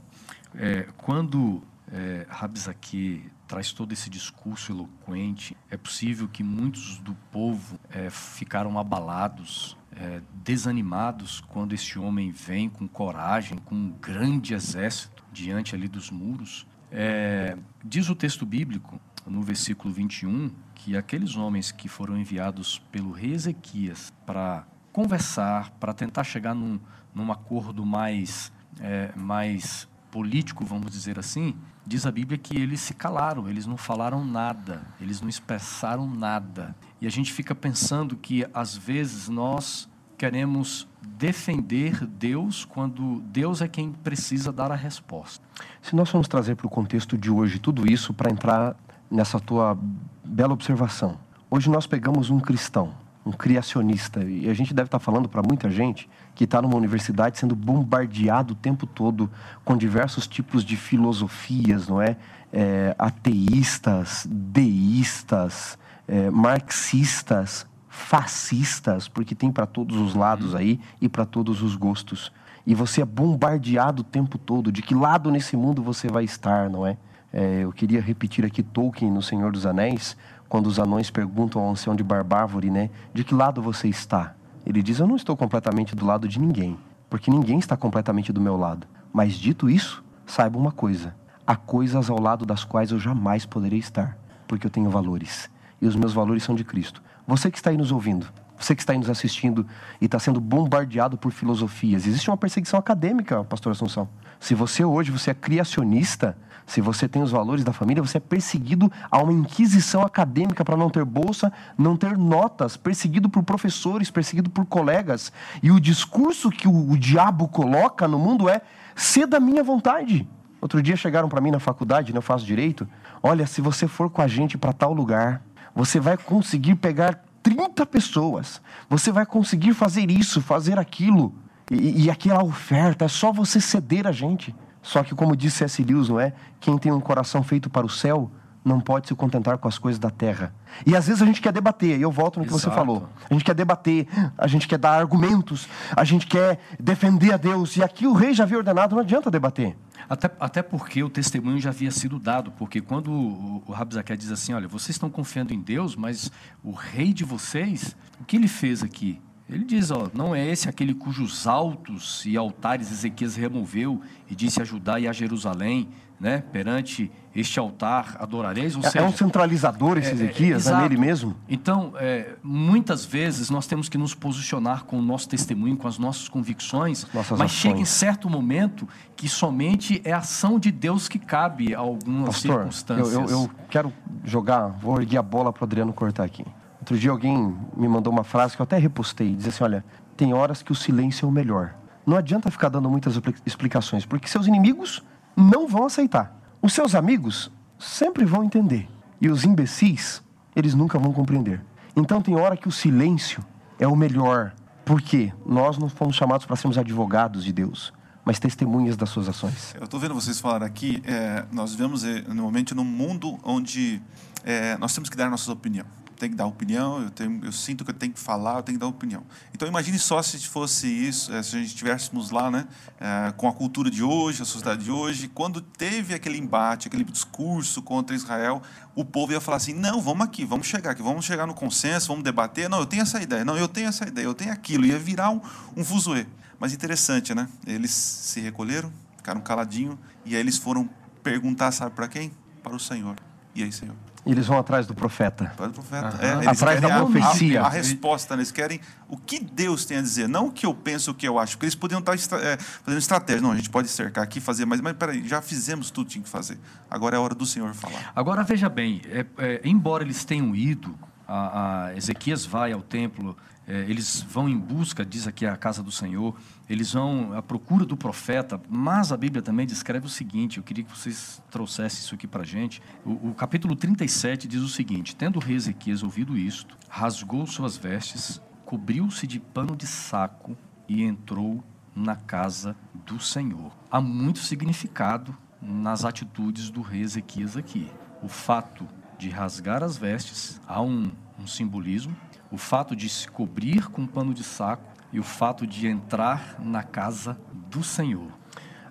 é, quando é, Rabis aqui traz todo esse discurso eloquente, é possível que muitos do povo é, ficaram abalados é, desanimados quando este homem vem com coragem, com um grande exército diante ali dos muros. É, diz o texto bíblico, no versículo 21, que aqueles homens que foram enviados pelo rei Ezequias para conversar, para tentar chegar num, num acordo mais, é, mais político, vamos dizer assim, diz a Bíblia que eles se calaram, eles não falaram nada, eles não expressaram nada. E a gente fica pensando que às vezes nós queremos defender Deus quando Deus é quem precisa dar a resposta. Se nós formos trazer para o contexto de hoje tudo isso para entrar nessa tua bela observação. Hoje nós pegamos um cristão, um criacionista, e a gente deve estar falando para muita gente que está numa universidade sendo bombardeado o tempo todo com diversos tipos de filosofias, não é? é ateístas, deístas, é, marxistas, fascistas, porque tem para todos os lados uhum. aí e para todos os gostos. E você é bombardeado o tempo todo de que lado nesse mundo você vai estar, não é? é eu queria repetir aqui Tolkien no Senhor dos Anéis, quando os anões perguntam ao ancião de Barbárvore, né? De que lado você está? Ele diz: Eu não estou completamente do lado de ninguém, porque ninguém está completamente do meu lado. Mas dito isso, saiba uma coisa: há coisas ao lado das quais eu jamais poderei estar, porque eu tenho valores. E os meus valores são de Cristo. Você que está aí nos ouvindo, você que está aí nos assistindo e está sendo bombardeado por filosofias, existe uma perseguição acadêmica, pastor Assunção. Se você hoje você é criacionista, se você tem os valores da família, você é perseguido a uma inquisição acadêmica para não ter bolsa, não ter notas, perseguido por professores, perseguido por colegas. E o discurso que o, o diabo coloca no mundo é: ser da minha vontade. Outro dia chegaram para mim na faculdade, né, eu faço direito. Olha, se você for com a gente para tal lugar, você vai conseguir pegar 30 pessoas. Você vai conseguir fazer isso, fazer aquilo. E, e aquela oferta, é só você ceder a gente. Só que, como disse C.S. Lewis, não é? Quem tem um coração feito para o céu não pode se contentar com as coisas da terra. E às vezes a gente quer debater, e eu volto no que Exato. você falou. A gente quer debater, a gente quer dar argumentos, a gente quer defender a Deus. E aqui o rei já havia ordenado, não adianta debater. Até, até porque o testemunho já havia sido dado, porque quando o, o Rabzaké diz assim, olha, vocês estão confiando em Deus, mas o rei de vocês, o que ele fez aqui? Ele diz, ó, não é esse aquele cujos altos e altares Ezequias removeu e disse a Judá e a Jerusalém, né, perante este altar adorareis. Ou é, seja, é um centralizador esse é, Ezequias, é, é, nele mesmo? Então, é, muitas vezes nós temos que nos posicionar com o nosso testemunho, com as nossas convicções, Nossas mas ações. chega em certo momento que somente é a ação de Deus que cabe a algumas Pastor, circunstâncias. Eu, eu, eu quero jogar, vou erguer a bola para o Adriano cortar aqui. Outro dia alguém me mandou uma frase que eu até repostei, diz assim, olha, tem horas que o silêncio é o melhor. Não adianta ficar dando muitas explicações, porque seus inimigos não vão aceitar. Os seus amigos sempre vão entender. E os imbecis, eles nunca vão compreender. Então tem hora que o silêncio é o melhor. Porque nós não fomos chamados para sermos advogados de Deus, mas testemunhas das suas ações. Eu estou vendo vocês falar aqui, é, nós vivemos é, normalmente num mundo onde é, nós temos que dar nossa opinião tenho que dar opinião, eu, tenho, eu sinto que eu tenho que falar, eu tenho que dar opinião. Então imagine só se fosse isso, eh, se a gente estivéssemos lá, né, é, com a cultura de hoje, a sociedade de hoje, quando teve aquele embate, aquele discurso contra Israel, o povo ia falar assim: não, vamos aqui, vamos chegar aqui, vamos chegar no consenso, vamos debater. Não, eu tenho essa ideia, não, eu tenho essa ideia, eu tenho aquilo. Ia virar um, um fuzuê. Mas interessante, né? Eles se recolheram, ficaram caladinhos, e aí eles foram perguntar, sabe para quem? Para o Senhor. E aí, Senhor? Eles vão atrás do profeta. Atrás do profeta. É, atrás da profecia. A, a, resposta, né? eles querem o que Deus tem a dizer, não o que eu penso, o que eu acho. Porque eles podiam estar é, fazendo estratégia. Não, a gente pode cercar aqui, fazer, mas, mas peraí, já fizemos tudo que tinha que fazer. Agora é a hora do Senhor falar. Agora veja bem, é, é, embora eles tenham ido, a, a Ezequias vai ao templo é, eles vão em busca, diz aqui a casa do Senhor, eles vão à procura do profeta, mas a Bíblia também descreve o seguinte, eu queria que vocês trouxessem isso aqui para a gente. O, o, capítulo 37 diz o seguinte: Tendo rei Ezequias ouvido isto, rasgou suas vestes, cobriu-se de pano de saco e entrou na casa do Senhor. Há muito significado nas atitudes do rei Ezequias aqui. O fato de rasgar as vestes, há um, um simbolismo, o fato de se cobrir com um pano de saco e o fato de entrar na casa do Senhor.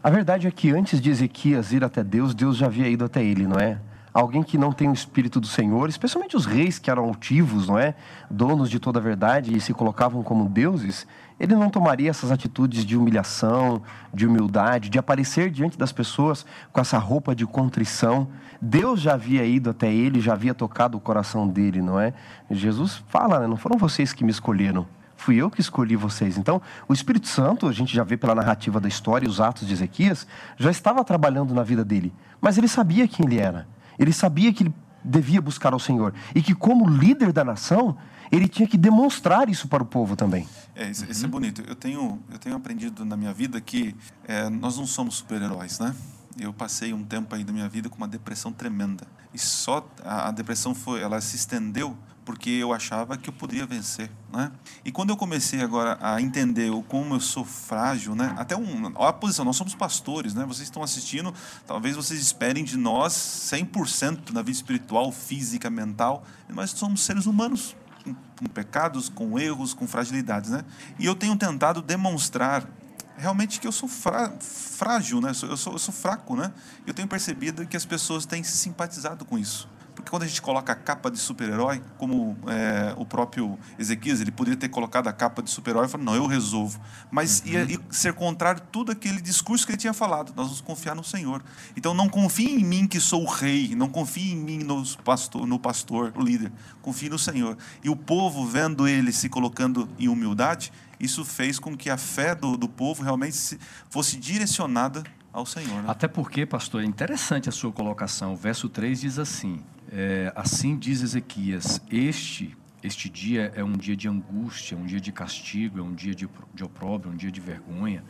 A verdade é que antes de Ezequias ir até Deus, Deus já havia ido até ele, não é? Alguém que não tem o Espírito do Senhor, especialmente os reis que eram altivos, não é? Donos de toda a verdade e se colocavam como deuses, ele não tomaria essas atitudes de humilhação, de humildade, de aparecer diante das pessoas com essa roupa de contrição. Deus já havia ido até ele, já havia tocado o coração dele, não é? Jesus fala, né? não foram vocês que me escolheram, fui eu que escolhi vocês. Então, o Espírito Santo, a gente já vê pela narrativa da história e os atos de Ezequias, já estava trabalhando na vida dele, mas ele sabia quem ele era. Ele sabia que ele devia buscar ao Senhor e que como líder da nação, ele tinha que demonstrar isso para o povo também. É, isso, isso é bonito. Eu tenho, eu tenho aprendido na minha vida que é, nós não somos super-heróis, né? Eu passei um tempo aí da minha vida com uma depressão tremenda. E só a, a depressão foi, ela se estendeu porque eu achava que eu podia vencer, né? E quando eu comecei agora a entender o como eu sou frágil, né? Até um, a posição, nós somos pastores, né? Vocês estão assistindo, talvez vocês esperem de nós 100% na vida espiritual, física, mental, mas somos seres humanos com, pecados, com erros, com fragilidades, né? E eu tenho tentado demonstrar realmente que eu sou frágil, né? Eu sou, eu sou fraco, né? Eu tenho percebido que as pessoas têm se simpatizado com isso. Porque quando a gente coloca a capa de super-herói, como é, o próprio Ezequias, ele poderia ter colocado a capa de super-herói e falar, não, eu resolvo. Mas uhum. ia, ia, ser contrário tudo aquele discurso que ele tinha falado. Nós vamos confiar no Senhor. Então não confie em mim que sou o rei, não confie em mim no pastor, no pastor, o líder. Confie no Senhor. E o povo, vendo ele se colocando em humildade, isso fez com que a fé do, do povo realmente fosse direcionada ao Senhor. Né? Até porque, pastor, é interessante a sua colocação. O verso 3 diz assim: é, assim diz Ezequias: Este este dia é um dia de angústia, um dia de castigo, é um dia de, de opróbrio, um dia de vergonha,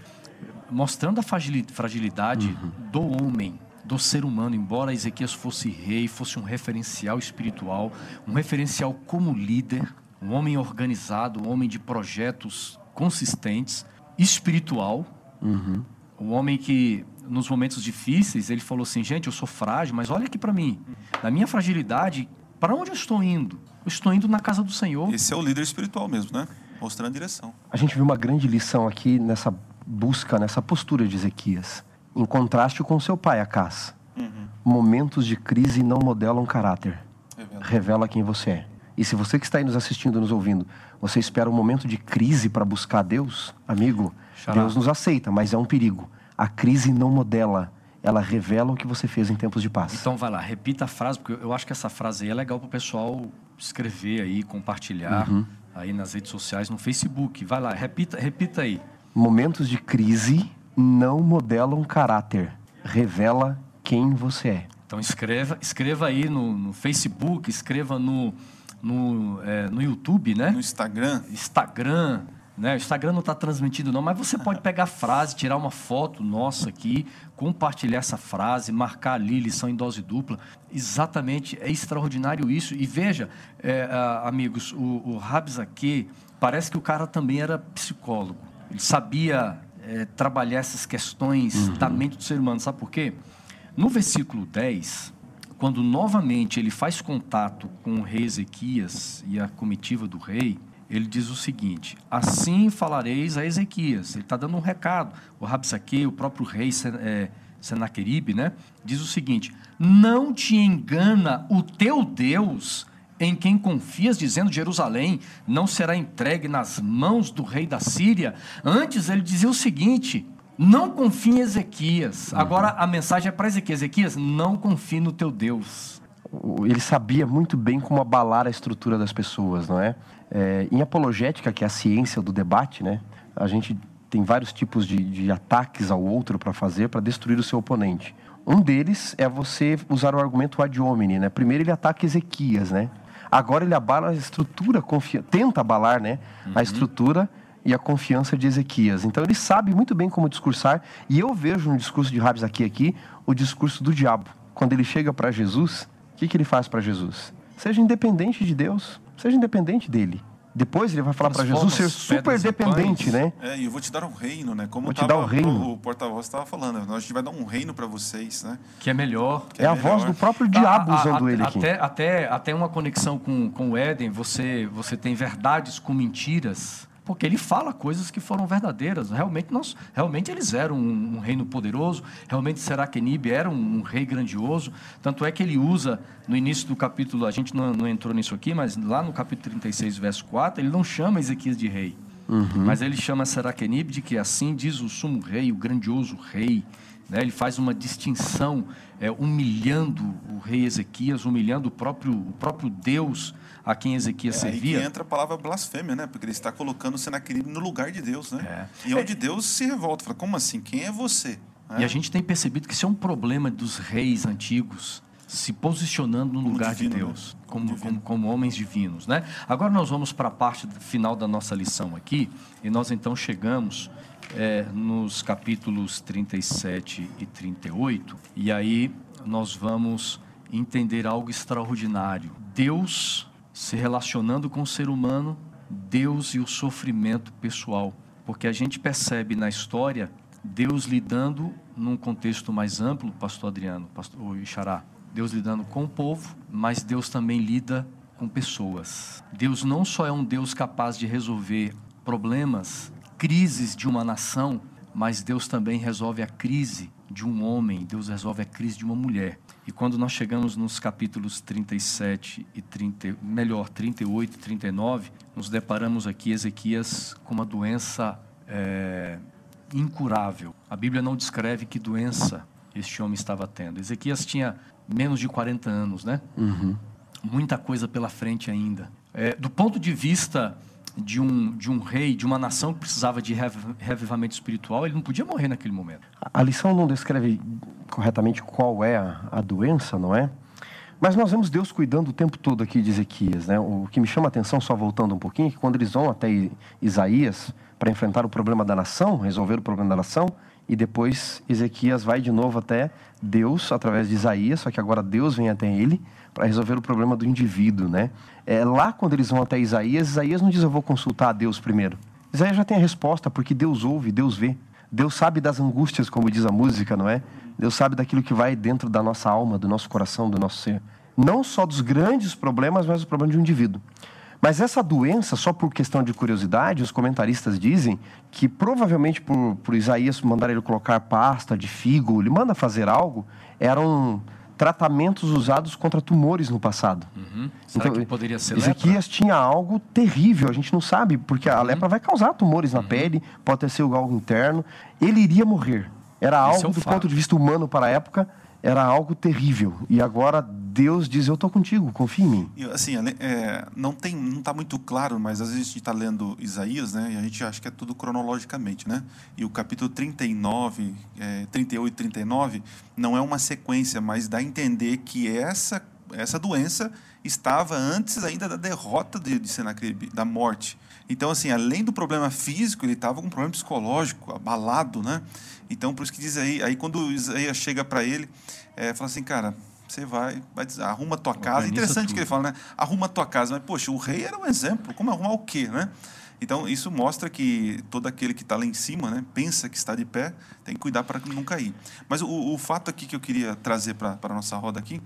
mostrando a fragilidade uhum. do homem, do ser humano. Embora Ezequias fosse rei, fosse um referencial espiritual, um referencial como líder, um homem organizado, um homem de projetos consistentes, espiritual, uhum. um homem que nos momentos difíceis, ele falou assim: gente, eu sou frágil, mas olha aqui para mim. Na minha fragilidade, para onde eu estou indo? Eu estou indo na casa do Senhor. Esse é o líder espiritual mesmo, né? Mostrando a direção. A gente viu uma grande lição aqui nessa busca, nessa postura de Ezequias, em contraste com seu pai, Acás. Uhum. Momentos de crise não modelam caráter. Revela. Revela quem você é. E se você que está aí nos assistindo, nos ouvindo, Você espera um momento de crise para buscar Deus? Amigo, Xará. Deus nos aceita, mas é um perigo. A crise não modela, ela revela o que você fez em tempos de paz. Então vai lá, repita a frase, porque eu acho que essa frase aí é legal para o pessoal escrever aí, compartilhar uhum. aí nas redes sociais, no Facebook. Vai lá, repita, repita aí. Momentos de crise não modelam caráter, revela quem você é. Então escreva, escreva aí no, no Facebook, escreva no, no, é, no YouTube, né? No Instagram. Instagram, né? O Instagram não está transmitindo não, mas você pode pegar a frase, tirar uma foto nossa aqui, compartilhar essa frase, marcar ali lição em dose dupla. Exatamente, é extraordinário isso. E veja, é, amigos, o, o parece que o cara também era psicólogo. Ele sabia é, trabalhar essas questões uhum. da mente do ser humano. Sabe por quê? No versículo 10, quando novamente ele faz contato com o rei Ezequias e a comitiva do rei, ele diz o seguinte: Assim falareis a Ezequias. Ele está dando um recado. O Rabsaque, o próprio rei é, Senaqueribe, né, diz o seguinte: Não te engana o teu Deus em quem confias, dizendo Jerusalém não será entregue nas mãos do rei da Síria. Antes ele dizia o seguinte: não confie em Ezequias. Uhum. Agora a mensagem é para Ezequias: Ezequias, não confie no teu Deus. Ele sabia muito bem como abalar a estrutura das pessoas, não é? É em apologética, que é a ciência do debate, né? A gente tem vários tipos de, de ataques ao outro para fazer para destruir o seu oponente. Um deles é você usar o argumento ad hominem, né? Primeiro ele ataca Ezequias, né? Agora ele abala a estrutura, confia... tenta abalar, né? Uhum. A estrutura e a confiança de Ezequias. Então ele sabe muito bem como discursar, e eu vejo no discurso de Rabis aqui, aqui o discurso do diabo. Quando ele chega para Jesus, o que, que ele faz para Jesus? Seja independente de Deus, seja independente dele. Depois ele vai falar para Jesus ser super dependente, né? É, e eu vou te dar um reino, né? Como vou te dar um reino. o porta-voz estava falando, a gente vai dar um reino para vocês, né? Que é melhor. Que é, é a voz do próprio diabo a, usando a, ele aqui. Até, até, até uma conexão com, com o Éden, você, você tem verdades com mentiras porque ele fala coisas que foram verdadeiras. Realmente, nós, realmente eles eram um, um reino poderoso, realmente Seraquenibe era um, um, rei grandioso. Tanto é que ele usa, no início do capítulo, a gente não, não, entrou nisso aqui, mas lá no capítulo 36, verso 4, ele não chama Ezequias de rei. Uhum. Mas ele chama Seraquenibe de que assim diz o sumo rei, o grandioso rei. Né? Ele faz uma distinção, é, humilhando o rei Ezequias, humilhando o próprio, o próprio Deus a quem Ezequias é, servia. E entra a palavra blasfêmia, né? Porque ele está colocando o Senaqueribe no lugar de Deus, né? É. E onde é. Deus se revolta, fala, como assim? Quem é você? E a gente tem percebido que isso é um problema dos reis antigos se posicionando no como lugar divino, de Deus, né? como, como, como, homens divinos, né? Agora nós vamos para a parte final da nossa lição aqui, e nós então chegamos é, nos capítulos 37 e 38, e aí nós vamos entender algo extraordinário. Deus se relacionando com o ser humano, Deus e o sofrimento pessoal. Porque a gente percebe na história Deus lidando num contexto mais amplo, pastor Adriano, pastor Ixará, Deus lidando com o povo, mas Deus também lida com pessoas. Deus não só é um Deus capaz de resolver problemas, crises de uma nação, mas Deus também resolve a crise de um homem, Deus resolve a crise de uma mulher. E quando nós chegamos nos capítulos 37 e 30, melhor, 38 e 39, nos deparamos aqui Ezequias com uma doença é, incurável. A Bíblia não descreve que doença este homem estava tendo. Ezequias tinha menos de 40 anos, né? Uhum. Muita coisa pela frente ainda. É, do ponto de vista de um, de um rei, de uma nação que precisava de revivamento espiritual, ele não podia morrer naquele momento. A lição não descreve corretamente qual é a, a doença, não é? Mas nós vemos Deus cuidando o tempo todo aqui de Ezequias. Né? O que me chama a atenção, só voltando um pouquinho, é que quando eles vão até Isaías para enfrentar o problema da nação, resolver o problema da nação, e depois Ezequias vai de novo até Deus através de Isaías, só que agora Deus vem até ele para resolver o problema do indivíduo, né? É, lá quando eles vão até Isaías, Isaías não diz eu vou consultar a Deus primeiro. Isaías já tem a resposta, porque Deus ouve, Deus vê. Deus sabe das angústias, como diz a música, não é? Deus sabe daquilo que vai dentro da nossa alma, do nosso coração, do nosso ser. Não só dos grandes problemas, mas do problema de um indivíduo. Mas essa doença, só por questão de curiosidade, os comentaristas dizem que provavelmente por, por Isaías mandar ele colocar pasta de figo, ele manda fazer algo, eram tratamentos usados contra tumores no passado. Uhum. Será então, que poderia ser Ezequias lepra? tinha algo terrível, a gente não sabe, porque a uhum. lepra vai causar tumores na uhum. pele, pode ter sido algo interno. Ele iria morrer. Era Esse algo, é do fato. ponto de vista humano para a época, era algo terrível. E agora Deus diz: Eu estou contigo, confia em mim. Assim, é, não tem, não está muito claro, mas às vezes a gente está lendo Isaías, né? E a gente acha que é tudo cronologicamente, né? E o capítulo 39, é, 38 e 39 não é uma sequência, mas dá a entender que essa, essa doença estava antes ainda da derrota de, de Senaqueribe, da morte. Então, assim, além do problema físico, ele estava com um problema psicológico, abalado, né? Então, por isso que diz aí, aí quando Isaías chega para ele, é, fala assim, cara, você vai, vai dizer, arruma tua casa. Interessante que ele fala, né? Arruma tua casa. Mas, poxa, o rei era um exemplo. Como arrumar o quê, né? Então, isso mostra que todo aquele que está lá em cima, né, pensa que está de pé, tem que cuidar para não cair. Mas o, o, fato aqui que eu queria trazer para a nossa roda aqui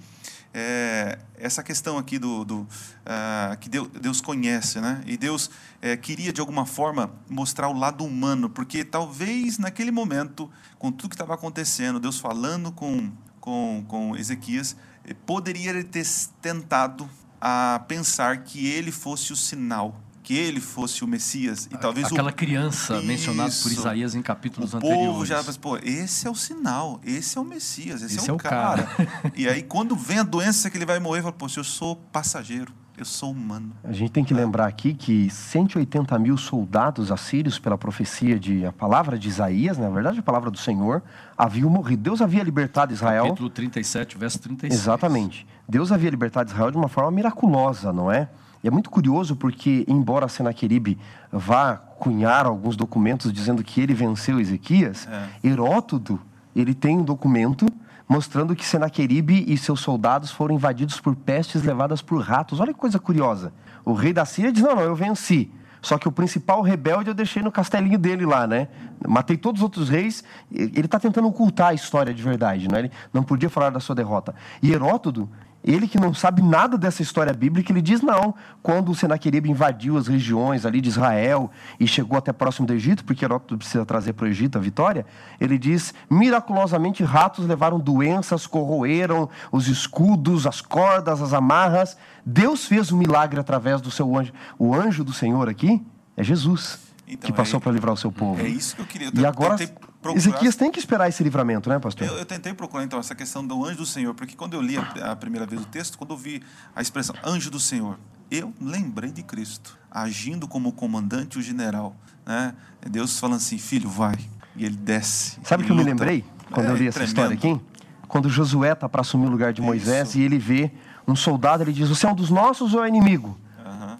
é essa questão aqui do, do uh, que Deus, Deus, conhece, né? E Deus é, queria, de alguma forma, mostrar o lado humano, porque talvez naquele momento, com tudo que estava acontecendo, Deus falando com, com, com Ezequias, poderia ter tentado a pensar que ele fosse o sinal que ele fosse o Messias e talvez aquela o... criança Isso. mencionada por Isaías em capítulos o anteriores. O povo já pô, esse é o sinal, esse é o Messias, esse, esse é, o é o cara. cara. <laughs> e aí quando vem a doença que ele vai morrer, fala, pô, se eu sou passageiro, eu sou humano. A gente tem que lembrar aqui que 180 mil soldados assírios, pela profecia de a palavra de Isaías, na verdade a palavra do Senhor, haviam morrido. Deus havia libertado Israel. Capítulo 37, verso 36. Exatamente. Deus havia libertado Israel de uma forma miraculosa, não é? E é muito curioso porque, embora Senaqueribe vá cunhar alguns documentos dizendo que ele venceu Ezequias, é. Heródoto ele tem um documento mostrando que Senaqueribe e seus soldados foram invadidos por pestes levadas por ratos. Olha que coisa curiosa. O rei da Síria diz: não, não, eu venci. Só que o principal rebelde eu deixei no castelinho dele lá, né? Matei todos os outros reis. Ele está tentando ocultar a história de verdade, né? Ele não podia falar da sua derrota. E Heródoto, ele que não sabe nada dessa história bíblica, ele diz não. Quando o Senaqueribe invadiu as regiões ali de Israel e chegou até próximo do Egito, porque Heródoto precisa trazer para o Egito a vitória, ele diz: miraculosamente ratos levaram doenças, corroeram os escudos, as cordas, as amarras. Deus fez um milagre através do seu anjo. O anjo do Senhor aqui é Jesus, então, que passou é, para livrar o seu povo. É isso que eu queria. E agora procurar... Ezequias tem que esperar esse livramento, né, pastor? Eu, eu, tentei procurar, então, essa questão do anjo do Senhor, porque quando eu li a, a, primeira vez o texto, quando eu vi a expressão anjo do Senhor, eu lembrei de Cristo, agindo como comandante o general. Né? Deus falando assim, filho, vai. E ele desce. Sabe o que eu me lembrei quando é, eu li essa tremendo. história aqui? Quando Josué está para assumir o lugar de Moisés Isso. e ele vê um soldado, ele diz: Você é um dos nossos ou é inimigo?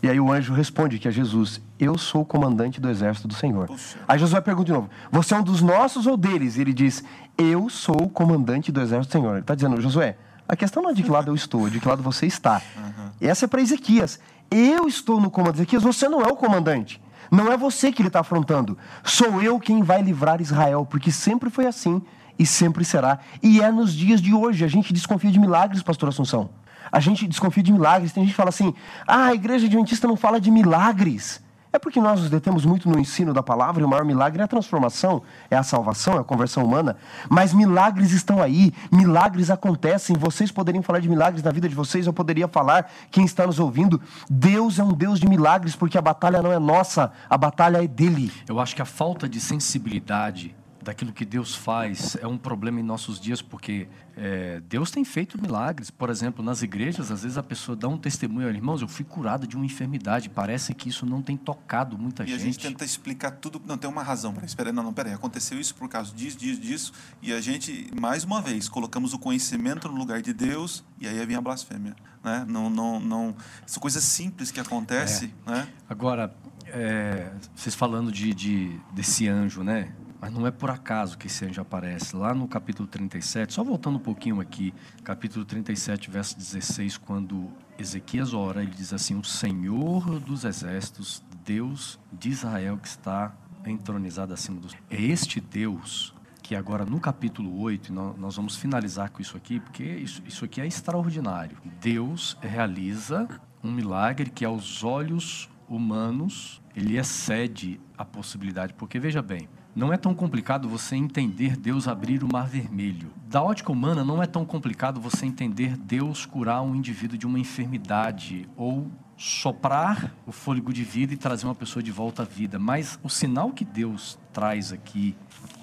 E aí o anjo responde que é Jesus: Eu sou o comandante do exército do Senhor. Puxa. Aí Josué pergunta de novo: Você é um dos nossos ou deles? E ele diz: Eu sou o comandante do exército do Senhor. Ele está dizendo: Josué, a questão não é de que lado eu estou, de que lado você está. Uhum. Essa é para Ezequias. Eu estou no comando. Ezequias, você não é o comandante. Não é você que ele está afrontando. Sou eu quem vai livrar Israel, porque sempre foi assim e sempre será. E é nos dias de hoje. A gente desconfia de milagres, pastor Assunção. A gente desconfia de milagres. Tem gente que fala assim: ah, a igreja adventista não fala de milagres. É porque nós nos detemos muito no ensino da palavra e o maior milagre é a transformação, é a salvação, é a conversão humana. Mas milagres estão aí, milagres acontecem. Vocês poderiam falar de milagres na vida de vocês, eu poderia falar, quem está nos ouvindo, Deus é um Deus de milagres, porque a batalha não é nossa, a batalha é dele. Eu acho que a falta de sensibilidade daquilo que Deus faz é um problema em nossos dias, porque é, Deus tem feito milagres. Por exemplo, nas igrejas, às vezes a pessoa dá um testemunho, irmãos, eu fui curado de uma enfermidade. Parece que isso não tem tocado muita e gente. E a gente tenta explicar tudo, não tem uma razão para esperar. Não, não, peraí, aconteceu isso por causa disso, disso, disso. E a gente, mais uma vez, colocamos o conhecimento no lugar de Deus e aí vem a blasfêmia. Né? Não, não, não, são coisas simples que acontecem. É. Né? Agora, é, vocês falando de, de, desse anjo, né? Mas não é por acaso que esse anjo aparece. Lá no capítulo 37, só voltando um pouquinho aqui, capítulo 37, verso 16, quando Ezequias ora, ele diz assim: O Senhor dos exércitos, Deus de Israel, que está entronizado acima dos. É este Deus que agora no capítulo 8, nós vamos finalizar com isso aqui, porque isso, isso aqui é extraordinário. Deus realiza um milagre que aos olhos humanos ele excede a possibilidade, porque veja bem, não é tão complicado você entender Deus abrir o mar vermelho. da ótica humana, não é tão complicado você entender Deus curar um indivíduo de uma enfermidade ou soprar o fôlego de vida e trazer uma pessoa de volta à vida. Mas o sinal que Deus traz aqui,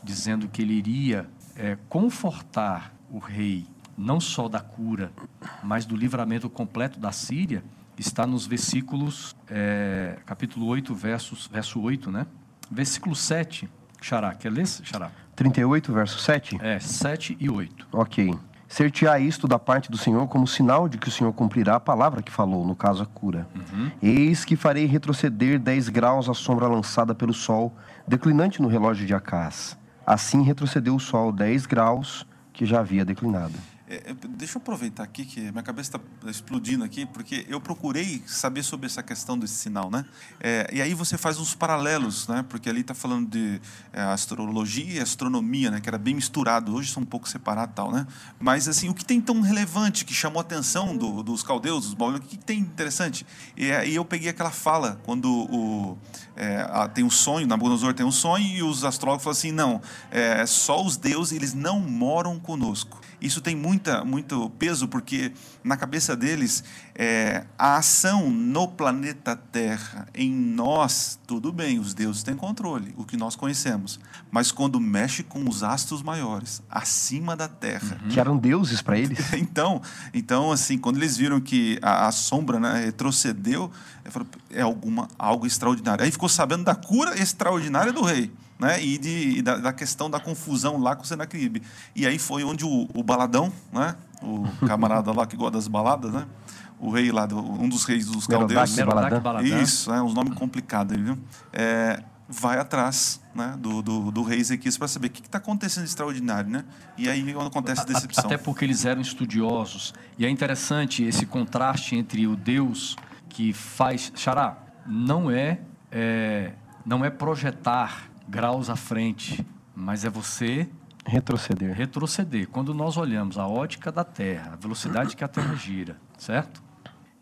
dizendo que ele iria é, confortar o rei, não só da cura, mas do livramento completo da Síria, está nos versículos, é, capítulo 8, versos, verso 8, né? Versículo 7, Xará, quer ler, Xará? 38, verso 7? É, 7 e 8. Ok. Ser-te-á isto da parte do Senhor como sinal de que o Senhor cumprirá a palavra que falou, no caso a cura. Uhum. Eis que farei retroceder 10 graus a sombra lançada pelo sol, declinante no relógio de Acás. Assim retrocedeu o sol 10 graus que já havia declinado. É, é, deixa eu aproveitar aqui que minha cabeça está explodindo aqui, porque eu procurei saber sobre essa questão desse sinal, né? É, e aí você faz uns paralelos, né? Porque ali está falando de é, astrologia e astronomia, né? Que era bem misturado. Hoje são um pouco separados, tal, né? Mas assim, o que tem tão relevante que chamou a atenção do, dos caldeus, dos babilônios? O que tem interessante? E aí eu peguei aquela fala quando o é, a, tem um sonho, Nabucodonosor tem um sonho e os astrólogos falam assim, não, é, só os deuses eles não moram conosco. Isso tem muita, muito peso, porque na cabeça deles, é, a ação no planeta Terra, em nós, tudo bem, os deuses têm controle, o que nós conhecemos. Mas quando mexe com os astros maiores, acima da Terra. Uhum. Que eram deuses para eles. <laughs> então, então, assim, quando eles viram que a, a sombra né, retrocedeu, é alguma, algo extraordinário. Aí ficou sabendo da cura extraordinária do rei né? e, de, e da, da, questão da confusão lá com o Senaqueribe. E aí foi onde o, o baladão, né? o <laughs> camarada lá que gosta das baladas, né? o rei lá, do, um dos reis dos caldeus. Isso, é uns nomes complicados, viu? É, vai atrás né, do, do, do rei Ezequias para saber o que está acontecendo de extraordinário. Né? E aí acontece a decepção. Até porque eles eram estudiosos. E é interessante esse contraste entre o Deus que faz. Xará, não é, é, não é projetar graus à frente, mas é você retroceder. Retroceder. Quando nós olhamos a ótica da Terra, a velocidade que a Terra gira, certo?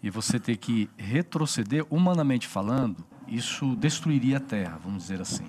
E você ter que retroceder, humanamente falando, isso destruiria a Terra, vamos dizer assim.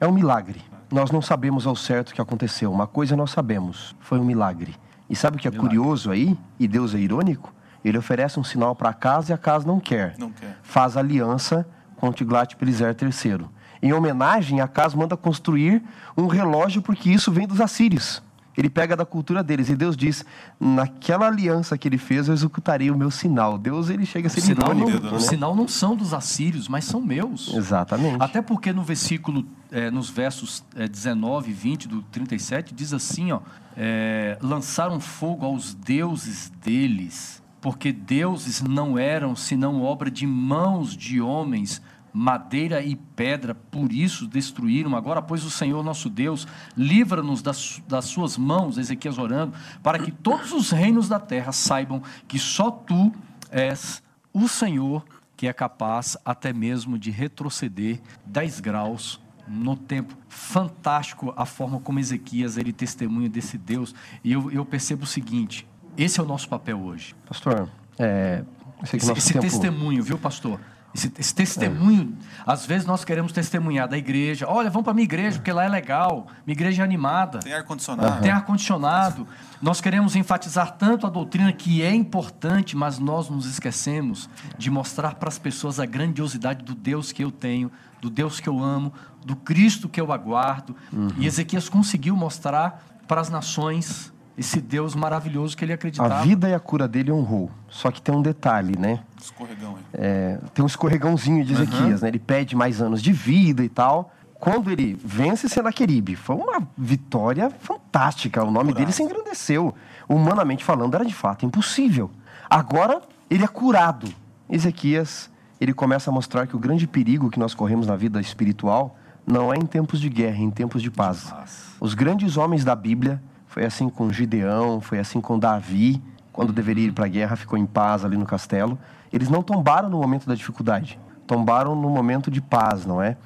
É um milagre. Nós não sabemos ao certo o que aconteceu. Uma coisa nós sabemos: foi um milagre. E sabe o que é milagre. curioso aí? E Deus é irônico? Ele oferece um sinal para a casa e a casa não quer. Não quer. Faz aliança com Tiglat-Pileser III. Em homenagem, Acas manda construir um relógio porque isso vem dos assírios. Ele pega da cultura deles e Deus diz: naquela aliança que ele fez, eu executarei o meu sinal. Deus ele chega a ser sinal irônico, não, né? O sinal não são dos assírios, mas são meus. Exatamente. Até porque no versículo, é, nos versos é, 19 e 20 do 37, diz assim: ó, é, lançaram fogo aos deuses deles, porque deuses não eram senão obra de mãos de homens madeira e pedra, por isso destruíram. Agora, pois, o Senhor nosso Deus, livra-nos das, das suas mãos, Ezequias orando, para que todos os reinos da terra saibam que só tu és o Senhor que é capaz até mesmo de retroceder 10 graus no tempo. Fantástico a forma como Ezequias ele testemunha desse Deus. E eu, eu percebo o seguinte: esse é o nosso papel hoje. Pastor, é, esse, esse tempo... testemunho, viu, pastor? Esse, esse testemunho, é. às vezes nós queremos testemunhar da igreja. Olha, vamos para minha igreja, porque lá é legal. Minha igreja é animada. Tem ar-condicionado. Tem ar-condicionado. Nós queremos enfatizar tanto a doutrina que é importante, mas nós nos esquecemos de mostrar para as pessoas a grandiosidade do Deus que eu tenho, do Deus que eu amo, do Cristo que eu aguardo. Uhum. E Ezequias conseguiu mostrar para as nações esse Deus maravilhoso que ele acreditava. A vida e a cura dele honrou. Só que tem um detalhe, né? Escorregão, é, tem um escorregãozinho de Ezequias, uhum. né? Ele pede mais anos de vida e tal. Quando ele vence Senaqueribe, foi uma vitória fantástica. O nome Curado. dele se engrandeceu. Humanamente falando, era de fato impossível. Agora, ele é curado. Ezequias, ele começa a mostrar que o grande perigo que nós corremos na vida espiritual não é em tempos de guerra, é em tempos de paz. Os grandes homens da Bíblia foi assim com Gideão, foi assim com Davi, quando deveria ir para a guerra, ficou em paz ali no castelo. Eles não tombaram no momento da dificuldade, tombaram no momento de paz, não é?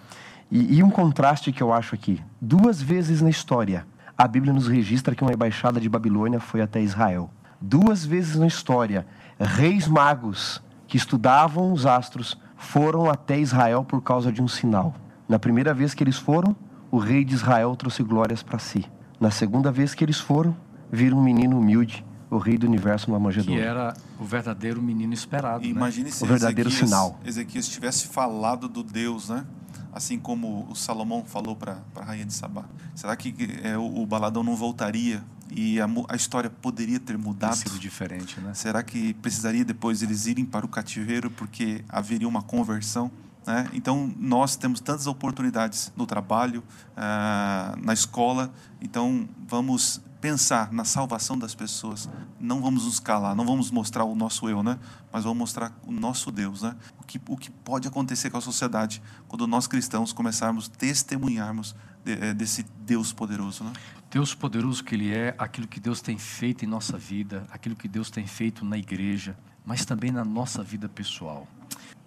E, e um contraste que eu acho aqui: duas vezes na história, a Bíblia nos registra que uma embaixada de Babilônia foi até Israel. Duas vezes na história, reis magos que estudavam os astros foram até Israel por causa de um sinal. Na primeira vez que eles foram, o rei de Israel trouxe glórias para si. Na segunda vez que eles foram, vira um menino humilde, o rei do universo numa manjedoura. Que era o verdadeiro menino esperado. Né? Imagine né? se o verdadeiro Ezequias, sinal. Ezequias tivesse falado do Deus, né? Assim como o Salomão falou para a rainha de Sabá. Será que é, o, o baladão não voltaria e a, a, história poderia ter mudado? Sido diferente, né? Será que precisaria depois eles irem para o cativeiro porque haveria uma conversão? Né? Então, nós temos tantas oportunidades no trabalho, uh, na escola, então vamos pensar na salvação das pessoas. Não vamos nos calar, não vamos mostrar o nosso eu, né? mas vamos mostrar o nosso Deus. Né? O, que, o que pode acontecer com a sociedade quando nós cristãos começarmos a testemunharmos de, eh, desse Deus poderoso. Né? Deus poderoso que Ele é, aquilo que Deus tem feito em nossa vida, aquilo que Deus tem feito na igreja, mas também na nossa vida pessoal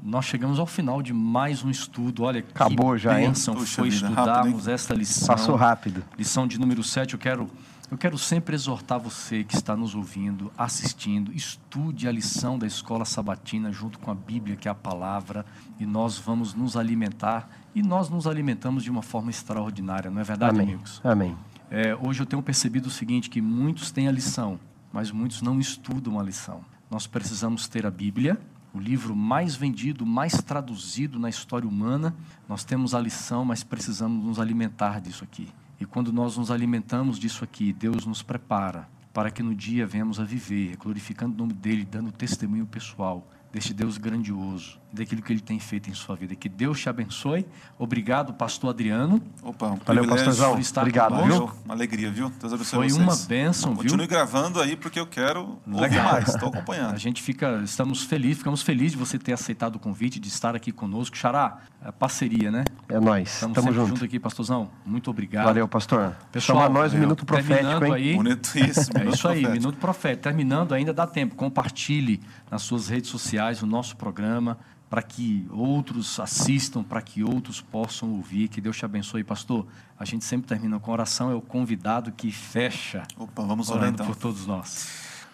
nós chegamos ao final de mais um estudo. Olha, Acabou que já, bênção hein? foi vida, estudarmos rápido, esta lição. Passou rápido. Lição de número 7. Eu quero, eu quero sempre exortar você que está nos ouvindo, assistindo, estude a lição da escola sabatina junto com a Bíblia, que é a palavra, e nós vamos nos alimentar. E nós nos alimentamos de uma forma extraordinária, não é verdade, Amém. amigos? Amém. É, hoje eu tenho percebido o seguinte, que muitos têm a lição, mas muitos não estudam a lição. Nós precisamos ter a Bíblia, o livro mais vendido, mais traduzido na história humana. Nós temos a lição, mas precisamos nos alimentar disso aqui. E quando nós nos alimentamos disso aqui, Deus nos prepara para que no dia venhamos a viver, glorificando o nome dele, dando testemunho pessoal deste Deus grandioso, daquilo que ele tem feito em sua vida. Que Deus te abençoe. Obrigado, pastor Adriano. Opa, um Valeu, pastorzão. Obrigado, viu? Uma alegria, viu? Deus abençoe Foi vocês. uma bênção, viu? Continue gravando aí, porque eu quero Legal. mais. Estou acompanhando. A gente fica, estamos felizes, ficamos felizes de você ter aceitado o convite, de estar aqui conosco. Xará, é parceria, né? É nós. Estamos Tamo junto. junto aqui, pastorzão. Muito obrigado. Valeu, pastor. Pessoal, Chama nós o é, Minuto Profético, hein? Aí, Bonito isso, <laughs> é Minuto isso aí, Profético. Minuto Profético. Terminando ainda dá tempo. Compartilhe nas suas redes sociais o nosso programa para que outros assistam, para que outros possam ouvir. Que Deus te abençoe, pastor. A gente sempre termina com oração, é o convidado que fecha. Opa, vamos orar orando então. por todos nós.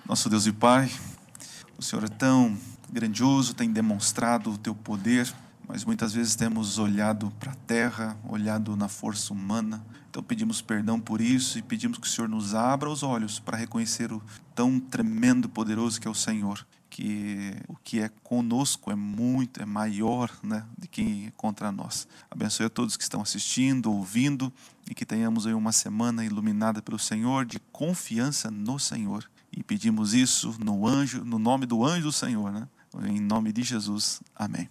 Nosso Deus e Pai, o Senhor é tão grandioso, tem demonstrado o teu poder, mas muitas vezes temos olhado para a terra, olhado na força humana. Então pedimos perdão por isso e pedimos que o Senhor nos abra os olhos para reconhecer o tão tremendo e poderoso que é o Senhor que o que é conosco é muito, é maior né, de quem é contra nós. Abençoe a todos que estão assistindo, ouvindo e que tenhamos aí uma semana iluminada pelo Senhor, de confiança no Senhor. E pedimos isso no anjo, no nome do anjo do Senhor, né? Em nome de Jesus. Amém.